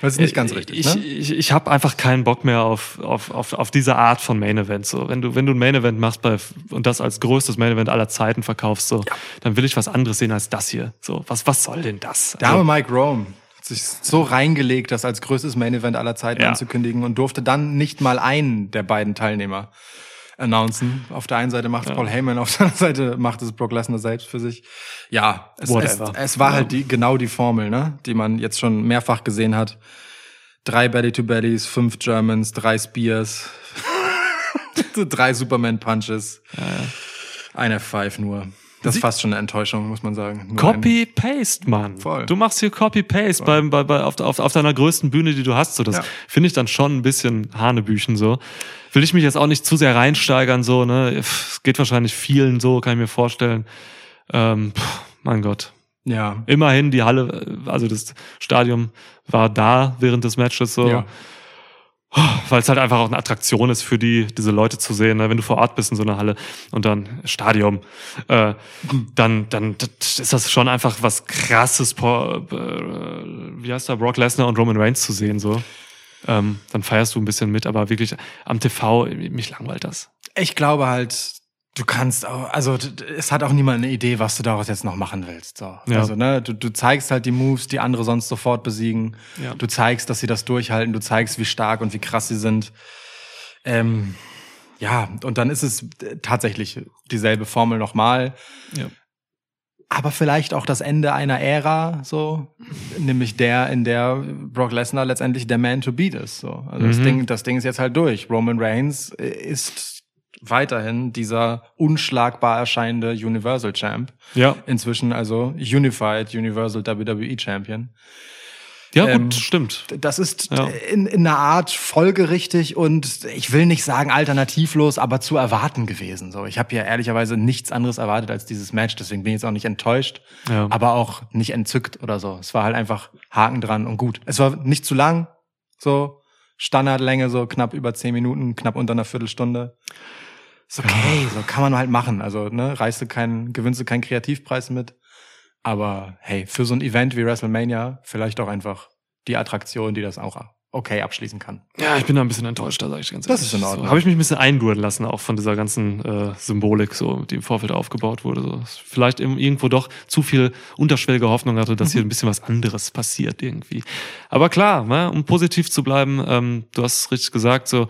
Das ist nicht ganz richtig, Ich, ne? ich, ich habe einfach keinen Bock mehr auf, auf, auf, auf diese Art von Main Event. So, wenn du, wenn du ein Main Event machst bei, und das als größtes Main Event aller Zeiten verkaufst, so, dann will ich was anderes sehen als das hier. So, was, was soll denn das? Der arme Also, Mike Rome sich so reingelegt, das als größtes Main Event aller Zeiten Ja. anzukündigen und durfte dann nicht mal einen der beiden Teilnehmer announcen. Auf der einen Seite macht es Paul Heyman, auf der anderen Seite macht es Brock Lesnar selbst für sich. Ja, es, es, es war Ja. halt die, genau die Formel, ne, die man jetzt schon mehrfach gesehen hat. Drei Belly-to-Bellies, fünf Germans, drei Spears, drei Superman-Punches, ein F5 nur. Das ist fast schon eine Enttäuschung, muss man sagen. Copy-Paste, Mann. Voll. Du machst hier Copy-Paste bei, bei, bei, auf, auf, auf deiner größten Bühne, die du hast. So, das Ja. finde ich dann schon ein bisschen Hanebüchen so. Will ich mich jetzt auch nicht zu sehr reinsteigern, so, ne? Es geht wahrscheinlich vielen so, kann ich mir vorstellen. Ähm, pff, mein Gott. Ja, Immerhin die Halle, also das Stadion war da während des Matches so. Ja. Weil es halt einfach auch eine Attraktion ist für die, diese Leute zu sehen. Ne? Wenn du vor Ort bist in so einer Halle und dann Stadion, äh, dann, dann ist das schon einfach was krasses, äh, wie heißt da, Brock Lesnar und Roman Reigns zu sehen. so. Ähm, dann feierst du ein bisschen mit, aber wirklich am TV, mich langweilt das. Ich glaube halt, du kannst auch, also es hat auch niemand eine Idee, was du daraus jetzt noch machen willst. So. Ja. Also, ne, du, du zeigst halt die Moves, die andere sonst sofort besiegen. Ja. Du zeigst, dass sie das durchhalten, du zeigst, wie stark und wie krass sie sind. Ähm, ja, und dann ist es äh, tatsächlich dieselbe Formel nochmal. Ja. aber vielleicht auch das Ende einer Ära, so, nämlich der, in der Brock Lesnar letztendlich der Man to beat ist. So. Also das, Mhm. Ding, das Ding ist jetzt halt durch. Roman Reigns äh, ist weiterhin dieser unschlagbar erscheinende Universal Champ. Ja. Inzwischen also Unified Universal WWE Champion. Ja, gut, Ähm, stimmt. Das ist Ja. in, in einer Art folgerichtig und ich will nicht sagen alternativlos, aber zu erwarten gewesen. So, ich habe ja ehrlicherweise nichts anderes erwartet als dieses Match, deswegen bin ich jetzt auch nicht enttäuscht, Ja. aber auch nicht entzückt oder so. Es war halt einfach Haken dran und gut. Es war nicht zu lang, so Standardlänge, so knapp über zehn Minuten, knapp unter einer Viertelstunde. Ist okay, so kann man halt machen. Also ne, reißt du keinen, gewinnst du keinen Kreativpreis mit. Aber hey, für so ein Event wie WrestleMania vielleicht auch einfach die Attraktion, die das auch okay abschließen kann. Ja, ich bin da ein bisschen enttäuscht, da sage ich ganz Das ehrlich. ist in Ordnung. So, Habe ich mich ein bisschen einlullen lassen, auch von dieser ganzen äh, Symbolik, so, die im Vorfeld aufgebaut wurde. So. Vielleicht irgendwo doch zu viel unterschwellige Hoffnung hatte, dass hier ein bisschen was anderes passiert irgendwie. Aber klar, ne, um positiv zu bleiben, ähm, du hast richtig gesagt, so,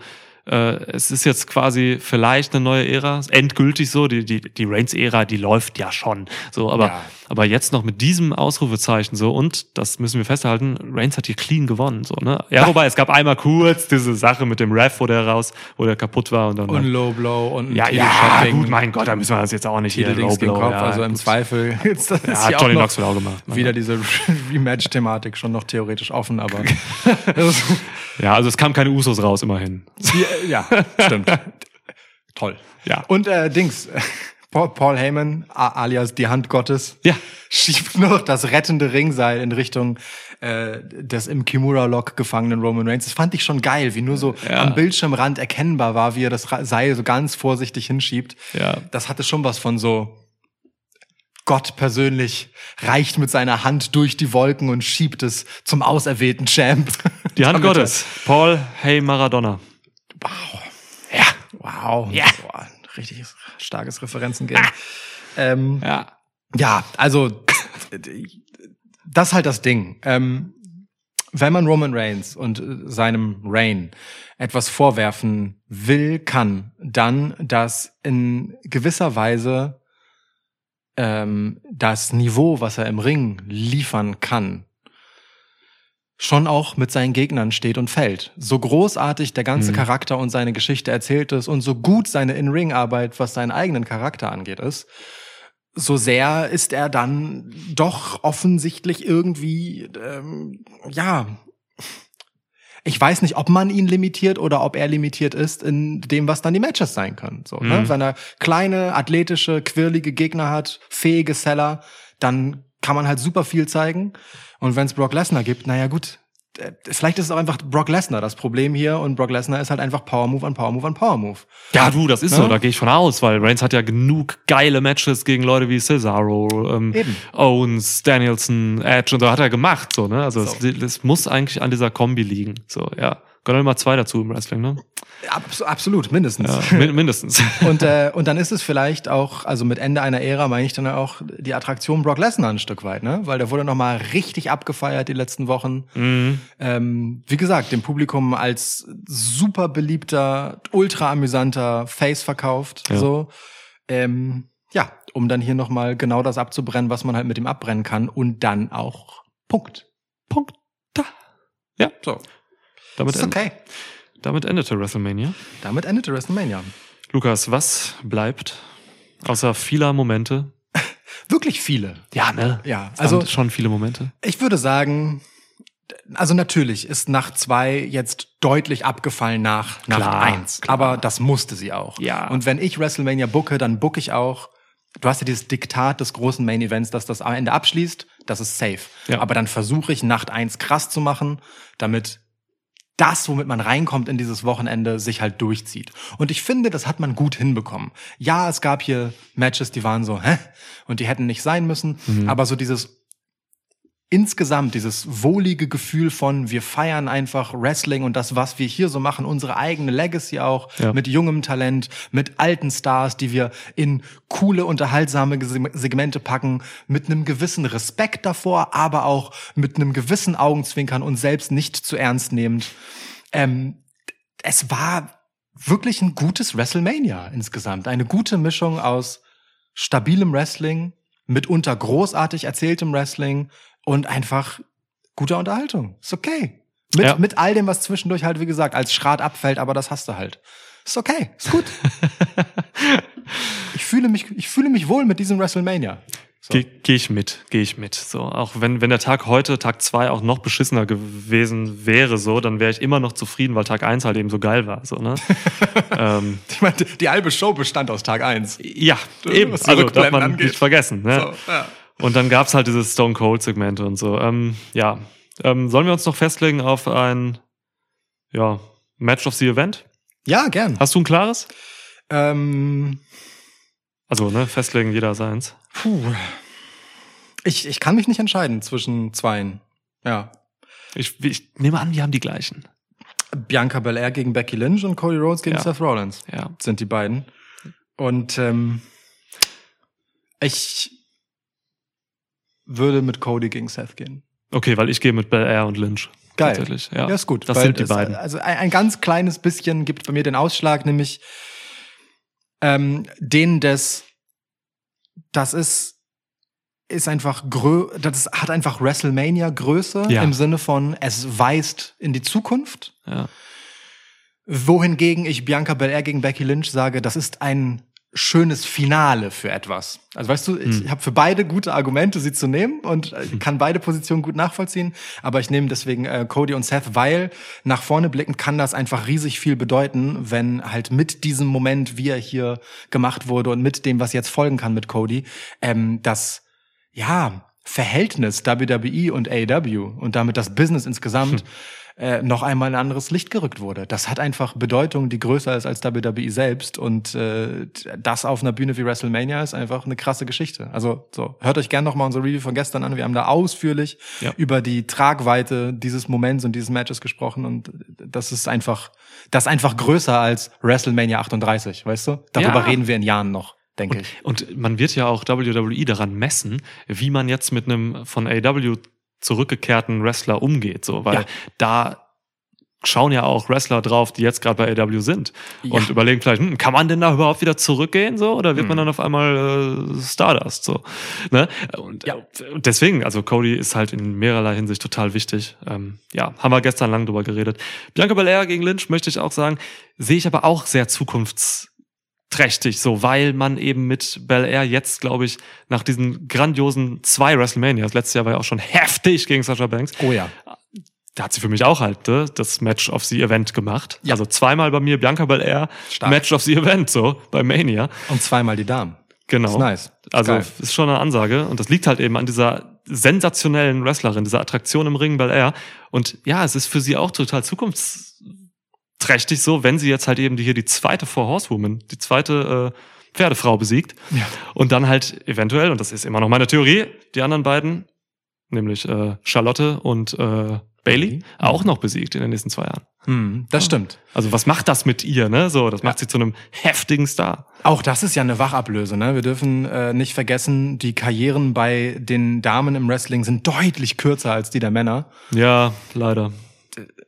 äh, es ist jetzt quasi vielleicht eine neue Ära, endgültig so, die, die, die Reigns-Ära, die läuft ja schon. So, aber, Ja. aber jetzt noch mit diesem Ausrufezeichen so, und das müssen wir festhalten, Reigns hat hier clean gewonnen. So, ne? Ja, wobei, es gab einmal kurz diese Sache mit dem Ref, wo der raus, wo der kaputt war und dann. Und Low Blow und ein ja, ja, gut, mein Gott, da müssen wir das jetzt auch nicht hier Low Kopf. Blow, also im gut. Zweifel ist das Ja, ist hat ja auch Johnny noch Knoxville auch gemacht. wieder diese Rematch-Thematik schon noch theoretisch offen, aber Ja, also es kam keine Usos raus, immerhin. Ja, stimmt. Toll. Ja. Und äh, Dings, Paul, Heyman, alias die Hand Gottes, Ja. schiebt noch das rettende Ringseil in Richtung äh, des im Kimura-Lock gefangenen Roman Reigns. Das fand ich schon geil, wie nur so Ja. am Bildschirmrand erkennbar war, wie er das Seil so ganz vorsichtig hinschiebt. Ja. Das hatte schon was von so Gott persönlich reicht mit seiner Hand durch die Wolken und schiebt es zum auserwählten Champ. Die Hand Gottes. Paul, hey Maradona. Wow. Ja. Wow. Ja. Boah, richtig starkes Referenzen-Game. Ähm, Ja. ja, also das ist halt das Ding. Ähm, wenn man Roman Reigns und äh, seinem Reign etwas vorwerfen will, kann, dann, dass in gewisser Weise ähm, das Niveau, was er im Ring liefern kann, schon auch mit seinen Gegnern steht und fällt. So großartig der ganze Mhm. Charakter und seine Geschichte erzählt ist und so gut seine In-Ring-Arbeit, was seinen eigenen Charakter angeht, ist, so sehr ist er dann doch offensichtlich irgendwie, ähm, ja, ich weiß nicht, ob man ihn limitiert oder ob er limitiert ist in dem, was dann die Matches sein können. So, ne? Mhm. Wenn er kleine, athletische, quirlige Gegner hat, fähige Seller, dann kann man halt super viel zeigen. Und wenn es Brock Lesnar gibt, naja gut, äh, vielleicht ist es auch einfach Brock Lesnar das Problem hier und Brock Lesnar ist halt einfach Power Move an Power Move an Power Move. Ja, du, das ist Ne? so, da gehe ich von aus, weil Reigns hat ja genug geile Matches gegen Leute wie Cesaro, ähm, Eben. Owens, Danielson, Edge und so hat er gemacht, so, ne? Also So. es, es muss eigentlich an dieser Kombi liegen. So, ja. Gehören immer zwei dazu im Wrestling, ne? Abs absolut, mindestens. Ja, min mindestens. Und, äh, und dann ist es vielleicht auch, also mit Ende einer Ära meine ich dann auch die Attraktion Brock Lesnar ein Stück weit, ne? Weil der wurde nochmal richtig abgefeiert die letzten Wochen. mhm. Ähm, wie gesagt, dem Publikum als super beliebter, ultra amüsanter Face verkauft. Ja. So. Ähm, ja, um dann hier nochmal genau das abzubrennen, was man halt mit ihm abbrennen kann und dann auch Punkt. Punkt. Da. Ja, So. Damit, Ist okay. damit endete WrestleMania. Damit endete WrestleMania. Lukas, was bleibt außer vieler Momente? Wirklich viele. Ja, ne? Ja, Also also schon viele Momente. Ich würde sagen, also natürlich ist Nacht zwei jetzt deutlich abgefallen nach Nacht Klar, eins, klar. aber das musste sie auch. Ja. Und wenn ich WrestleMania booke, dann booke ich auch. Du hast ja dieses Diktat des großen Main Events, dass das am Ende abschließt, das ist safe. Ja. Aber dann versuche ich Nacht eins krass zu machen, damit das, womit man reinkommt in dieses Wochenende, sich halt durchzieht. Und ich finde, das hat man gut hinbekommen. Ja, es gab hier Matches, die waren so, hä? Und die hätten nicht sein müssen. Mhm. Aber so dieses insgesamt dieses wohlige Gefühl von wir feiern einfach Wrestling und das, was wir hier so machen, unsere eigene Legacy auch Ja. mit jungem Talent, mit alten Stars, die wir in coole, unterhaltsame Segmente packen, mit einem gewissen Respekt davor, aber auch mit einem gewissen Augenzwinkern und selbst nicht zu ernst nehmend. Ähm, es war wirklich ein gutes WrestleMania insgesamt. Eine gute Mischung aus stabilem Wrestling, mitunter großartig erzähltem Wrestling und einfach guter Unterhaltung. Ist okay. Mit, Ja. mit all dem, was zwischendurch halt, wie gesagt, als Schrat abfällt, aber das hast du halt. Ist okay, ist gut. ich fühle mich, ich fühle mich wohl mit diesem WrestleMania. So. Gehe geh ich mit, gehe ich mit. So, auch wenn, wenn der Tag heute, Tag zwei auch noch beschissener gewesen wäre, so, dann wäre ich immer noch zufrieden, weil Tag eins halt eben so geil war. So, ne? ähm, Ich meine, die halbe Show bestand aus Tag eins. ja, eben. Also darf man angeht. nicht vergessen. Ne? So, ja. Und dann gab's halt dieses Stone Cold Segmente und so. Ähm, ja, ähm, sollen wir uns noch festlegen auf ein ja, Match of the Event? ja, gern. Hast du ein klares? Ähm, Also, ne, festlegen jeder seins. puh. Ich, ich kann mich nicht entscheiden zwischen zweien. Ja. Ich, ich nehme an, die haben die gleichen. Bianca Belair gegen Becky Lynch und Cody Rhodes gegen Ja. Seth Rollins Ja. sind die beiden. Und ähm, ich würde mit Cody gegen Seth gehen. Okay, weil ich gehe mit Bel Air und Lynch. Geil. Tatsächlich. Ja, Ja, ist gut. Das sind die es- beiden. Also ein, ein ganz kleines bisschen gibt bei mir den Ausschlag, nämlich ähm, den des, das ist ist einfach grö das hat einfach WrestleMania Größe Ja. im Sinne von es weist in die Zukunft. Ja. Wohingegen ich Bianca Belair gegen Becky Lynch sage, das ist ein schönes Finale für etwas. Also weißt du, ich Hm. habe für beide gute Argumente, sie zu nehmen und äh, kann beide Positionen gut nachvollziehen. Aber ich nehme deswegen äh, Cody und Seth, weil nach vorne blicken kann das einfach riesig viel bedeuten, wenn halt mit diesem Moment, wie er hier gemacht wurde und mit dem, was jetzt folgen kann mit Cody, ähm, das ja Verhältnis WWE und AEW und damit das Business insgesamt äh, noch einmal in ein anderes Licht gerückt wurde. Das hat einfach Bedeutung, die größer ist als WWE selbst und äh, das auf einer Bühne wie WrestleMania ist einfach eine krasse Geschichte. Also so, hört euch gerne noch mal unser Review von gestern an. Wir haben da ausführlich Ja. über die Tragweite dieses Moments und dieses Matches gesprochen und das ist einfach, das ist einfach größer als WrestleMania 38, weißt du? Darüber Ja. reden wir in Jahren noch, denke ich. Und man wird ja auch WWE daran messen, wie man jetzt mit einem von AW zurückgekehrten Wrestler umgeht, so, weil Ja. da schauen ja auch Wrestler drauf, die jetzt gerade bei AW sind und Ja. überlegen vielleicht, hm, kann man denn da überhaupt wieder zurückgehen, so, oder wird Hm. man dann auf einmal äh, Stardust, so, ne? Und, Ja. und deswegen, also Cody ist halt in mehrerlei Hinsicht total wichtig. Ähm, ja, haben wir gestern lang drüber geredet. Bianca Belair gegen Lynch möchte ich auch sagen, sehe ich aber auch sehr zukunftsträchtig, so, weil man eben mit Bel Air jetzt, glaube ich, nach diesen grandiosen zwei WrestleManias, letztes Jahr war ja auch schon heftig gegen Sasha Banks, Oh ja. da hat sie für mich auch halt ne, das Match of the Event gemacht. Ja. Also zweimal bei mir Bianca Belair, Stark. Match of the Event, so, bei Mania. Und zweimal die Damen. Genau. Ist nice. Also Geil. ist schon eine Ansage und das liegt halt eben an dieser sensationellen Wrestlerin, dieser Attraktion im Ring Bel Air. Und ja, es ist für sie auch total zukunftsträchtig so, wenn sie jetzt halt eben die, hier die zweite Four Horsewoman, die zweite äh, Pferdefrau besiegt Ja. und dann halt eventuell, und das ist immer noch meine Theorie, die anderen beiden, nämlich äh, Charlotte und äh, Bailey, auch noch besiegt in den nächsten zwei Jahren. Hm, das stimmt. Also was macht das mit ihr, ne? So, das macht sie zu einem heftigen Star. Auch das ist ja eine Wachablöse. Ne? Wir dürfen äh, nicht vergessen, die Karrieren bei den Damen im Wrestling sind deutlich kürzer als die der Männer. Ja, leider.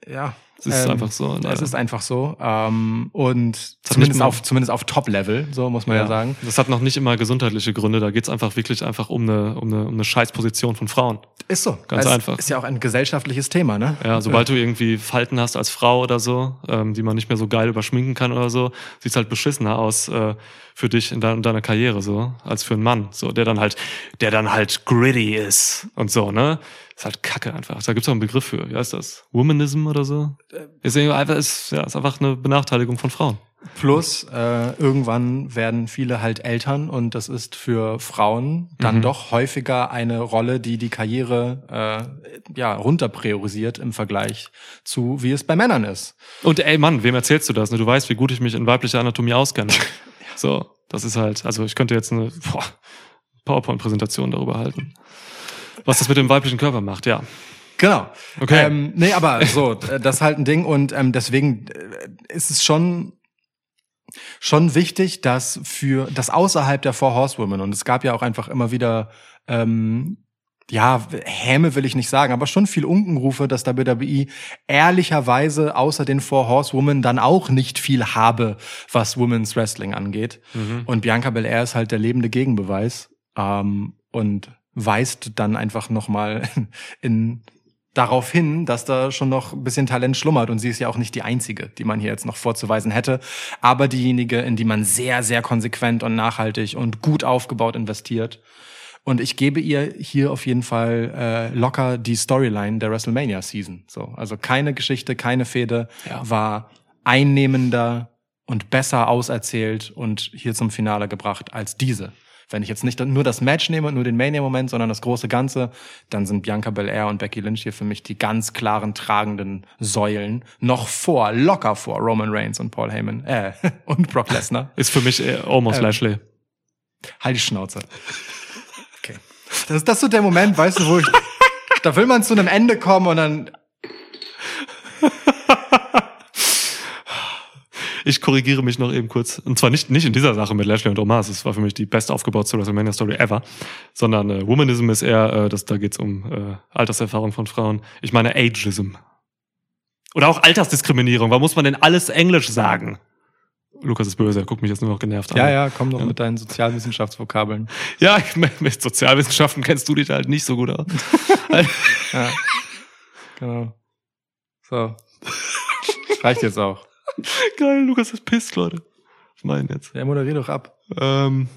Ja. Es ist einfach so, Es leider. ist einfach so. Ähm, und zumindest auf, zumindest auf Top-Level, so muss man ja, sagen. Das hat noch nicht immer gesundheitliche Gründe. Da geht's einfach wirklich einfach um eine, um eine, um eine Scheißposition von Frauen. Ist so. Ganz es einfach. Ist ja auch ein gesellschaftliches Thema, ne? Ja, sobald du irgendwie Falten hast als Frau oder so, ähm, die man nicht mehr so geil überschminken kann oder so, sieht's halt beschissener aus äh, für dich in, dein, in deiner Karriere so, als für einen Mann, so der dann halt, der dann halt gritty ist und so, ne? Ist halt Kacke einfach. Da gibt's auch einen Begriff für. Wie heißt das? Womanism oder so? Ist irgendwie einfach ist ja ist einfach eine Benachteiligung von Frauen. Plus, äh, irgendwann werden viele halt Eltern und das ist für Frauen dann Mhm. doch häufiger eine Rolle, die die Karriere äh, ja runter priorisiert im Vergleich zu, wie es bei Männern ist. Und ey Mann, wem erzählst du das? Ne? Du weißt, wie gut ich mich in weiblicher Anatomie auskenne. so, das ist halt, also ich könnte jetzt eine PowerPoint-Präsentation darüber halten. Was das mit dem weiblichen Körper macht, ja. Genau. Okay. Ähm, nee, aber so, das ist halt ein Ding und ähm, deswegen äh, ist es schon schon wichtig, dass für das außerhalb der Four Horsewomen und es gab ja auch einfach immer wieder ähm, ja, Häme will ich nicht sagen, aber schon viel Unkenrufe, dass WWE ehrlicherweise außer den Four Horsewomen dann auch nicht viel habe, was Women's Wrestling angeht. Und Bianca Belair ist halt der lebende Gegenbeweis. ähm, und weist dann einfach nochmal in darauf hin, dass da schon noch ein bisschen Talent schlummert und sie ist ja auch nicht die einzige, die man hier jetzt noch vorzuweisen hätte, aber diejenige, in die man sehr, sehr konsequent und nachhaltig und gut aufgebaut investiert. Und ich gebe ihr hier auf jeden Fall äh, locker die Storyline der WrestleMania Season. So, also keine Geschichte, keine Fehde Ja. war einnehmender und besser auserzählt und hier zum Finale gebracht als diese. Wenn ich jetzt nicht nur das Match nehme, nur den Mania-Moment, sondern das große Ganze, dann sind Bianca Belair und Becky Lynch hier für mich die ganz klaren tragenden Säulen. Noch vor, locker vor Roman Reigns und Paul Heyman, äh, und Brock Lesnar. Ist für mich äh, almost Ähm. Lashley. Halt die Schnauze. Das ist das so der Moment, weißt du, wo ich, da will man zu einem Ende kommen und dann, Ich korrigiere mich noch eben kurz. Und zwar nicht, nicht in dieser Sache mit Lashley und Omar. Das war für mich die best aufgebaute WrestleMania Story ever. Sondern äh, Womanism ist eher, äh, das, da geht's um äh, Alterserfahrung von Frauen. Ich meine Ageism. Oder auch Altersdiskriminierung. Warum muss man denn alles Englisch sagen? Lukas ist böse, er guckt mich jetzt nur noch genervt an. ja, ja, komm doch Ja. mit deinen Sozialwissenschaftsvokabeln. Ja, mit Sozialwissenschaften kennst du dich halt nicht so gut aus. Ja. Genau. So. Reicht jetzt auch. Geil, Lukas ist pisst, Leute. Was meinen jetzt? Ja, moderier doch ab. Ähm,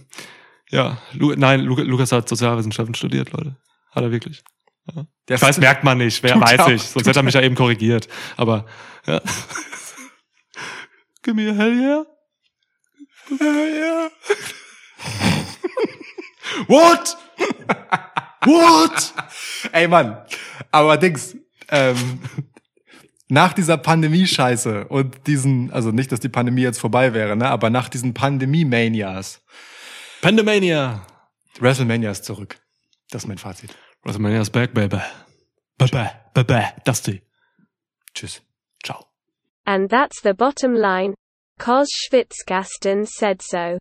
ja, Lu nein, Lu Lukas hat Sozialwissenschaften studiert, Leute. Hat er wirklich. Der Ich weiß, merkt man nicht, wer weiß auch, ich. Sonst hätte er mich ja eben korrigiert. Aber ja. Give me a hell yeah. Hell yeah. What? What? Ey, Mann. Aber Dings, ähm, nach dieser Pandemie-Scheiße und diesen, also nicht, dass die Pandemie jetzt vorbei wäre, ne, aber nach diesen Pandemie-Manias, Pandemania. WrestleMania ist zurück. Das ist mein Fazit. WrestleMania is back, baby. Baby, baby, Dusty. Tschüss. Ciao. And that's the bottom line. Cos Schwitzkasten said so.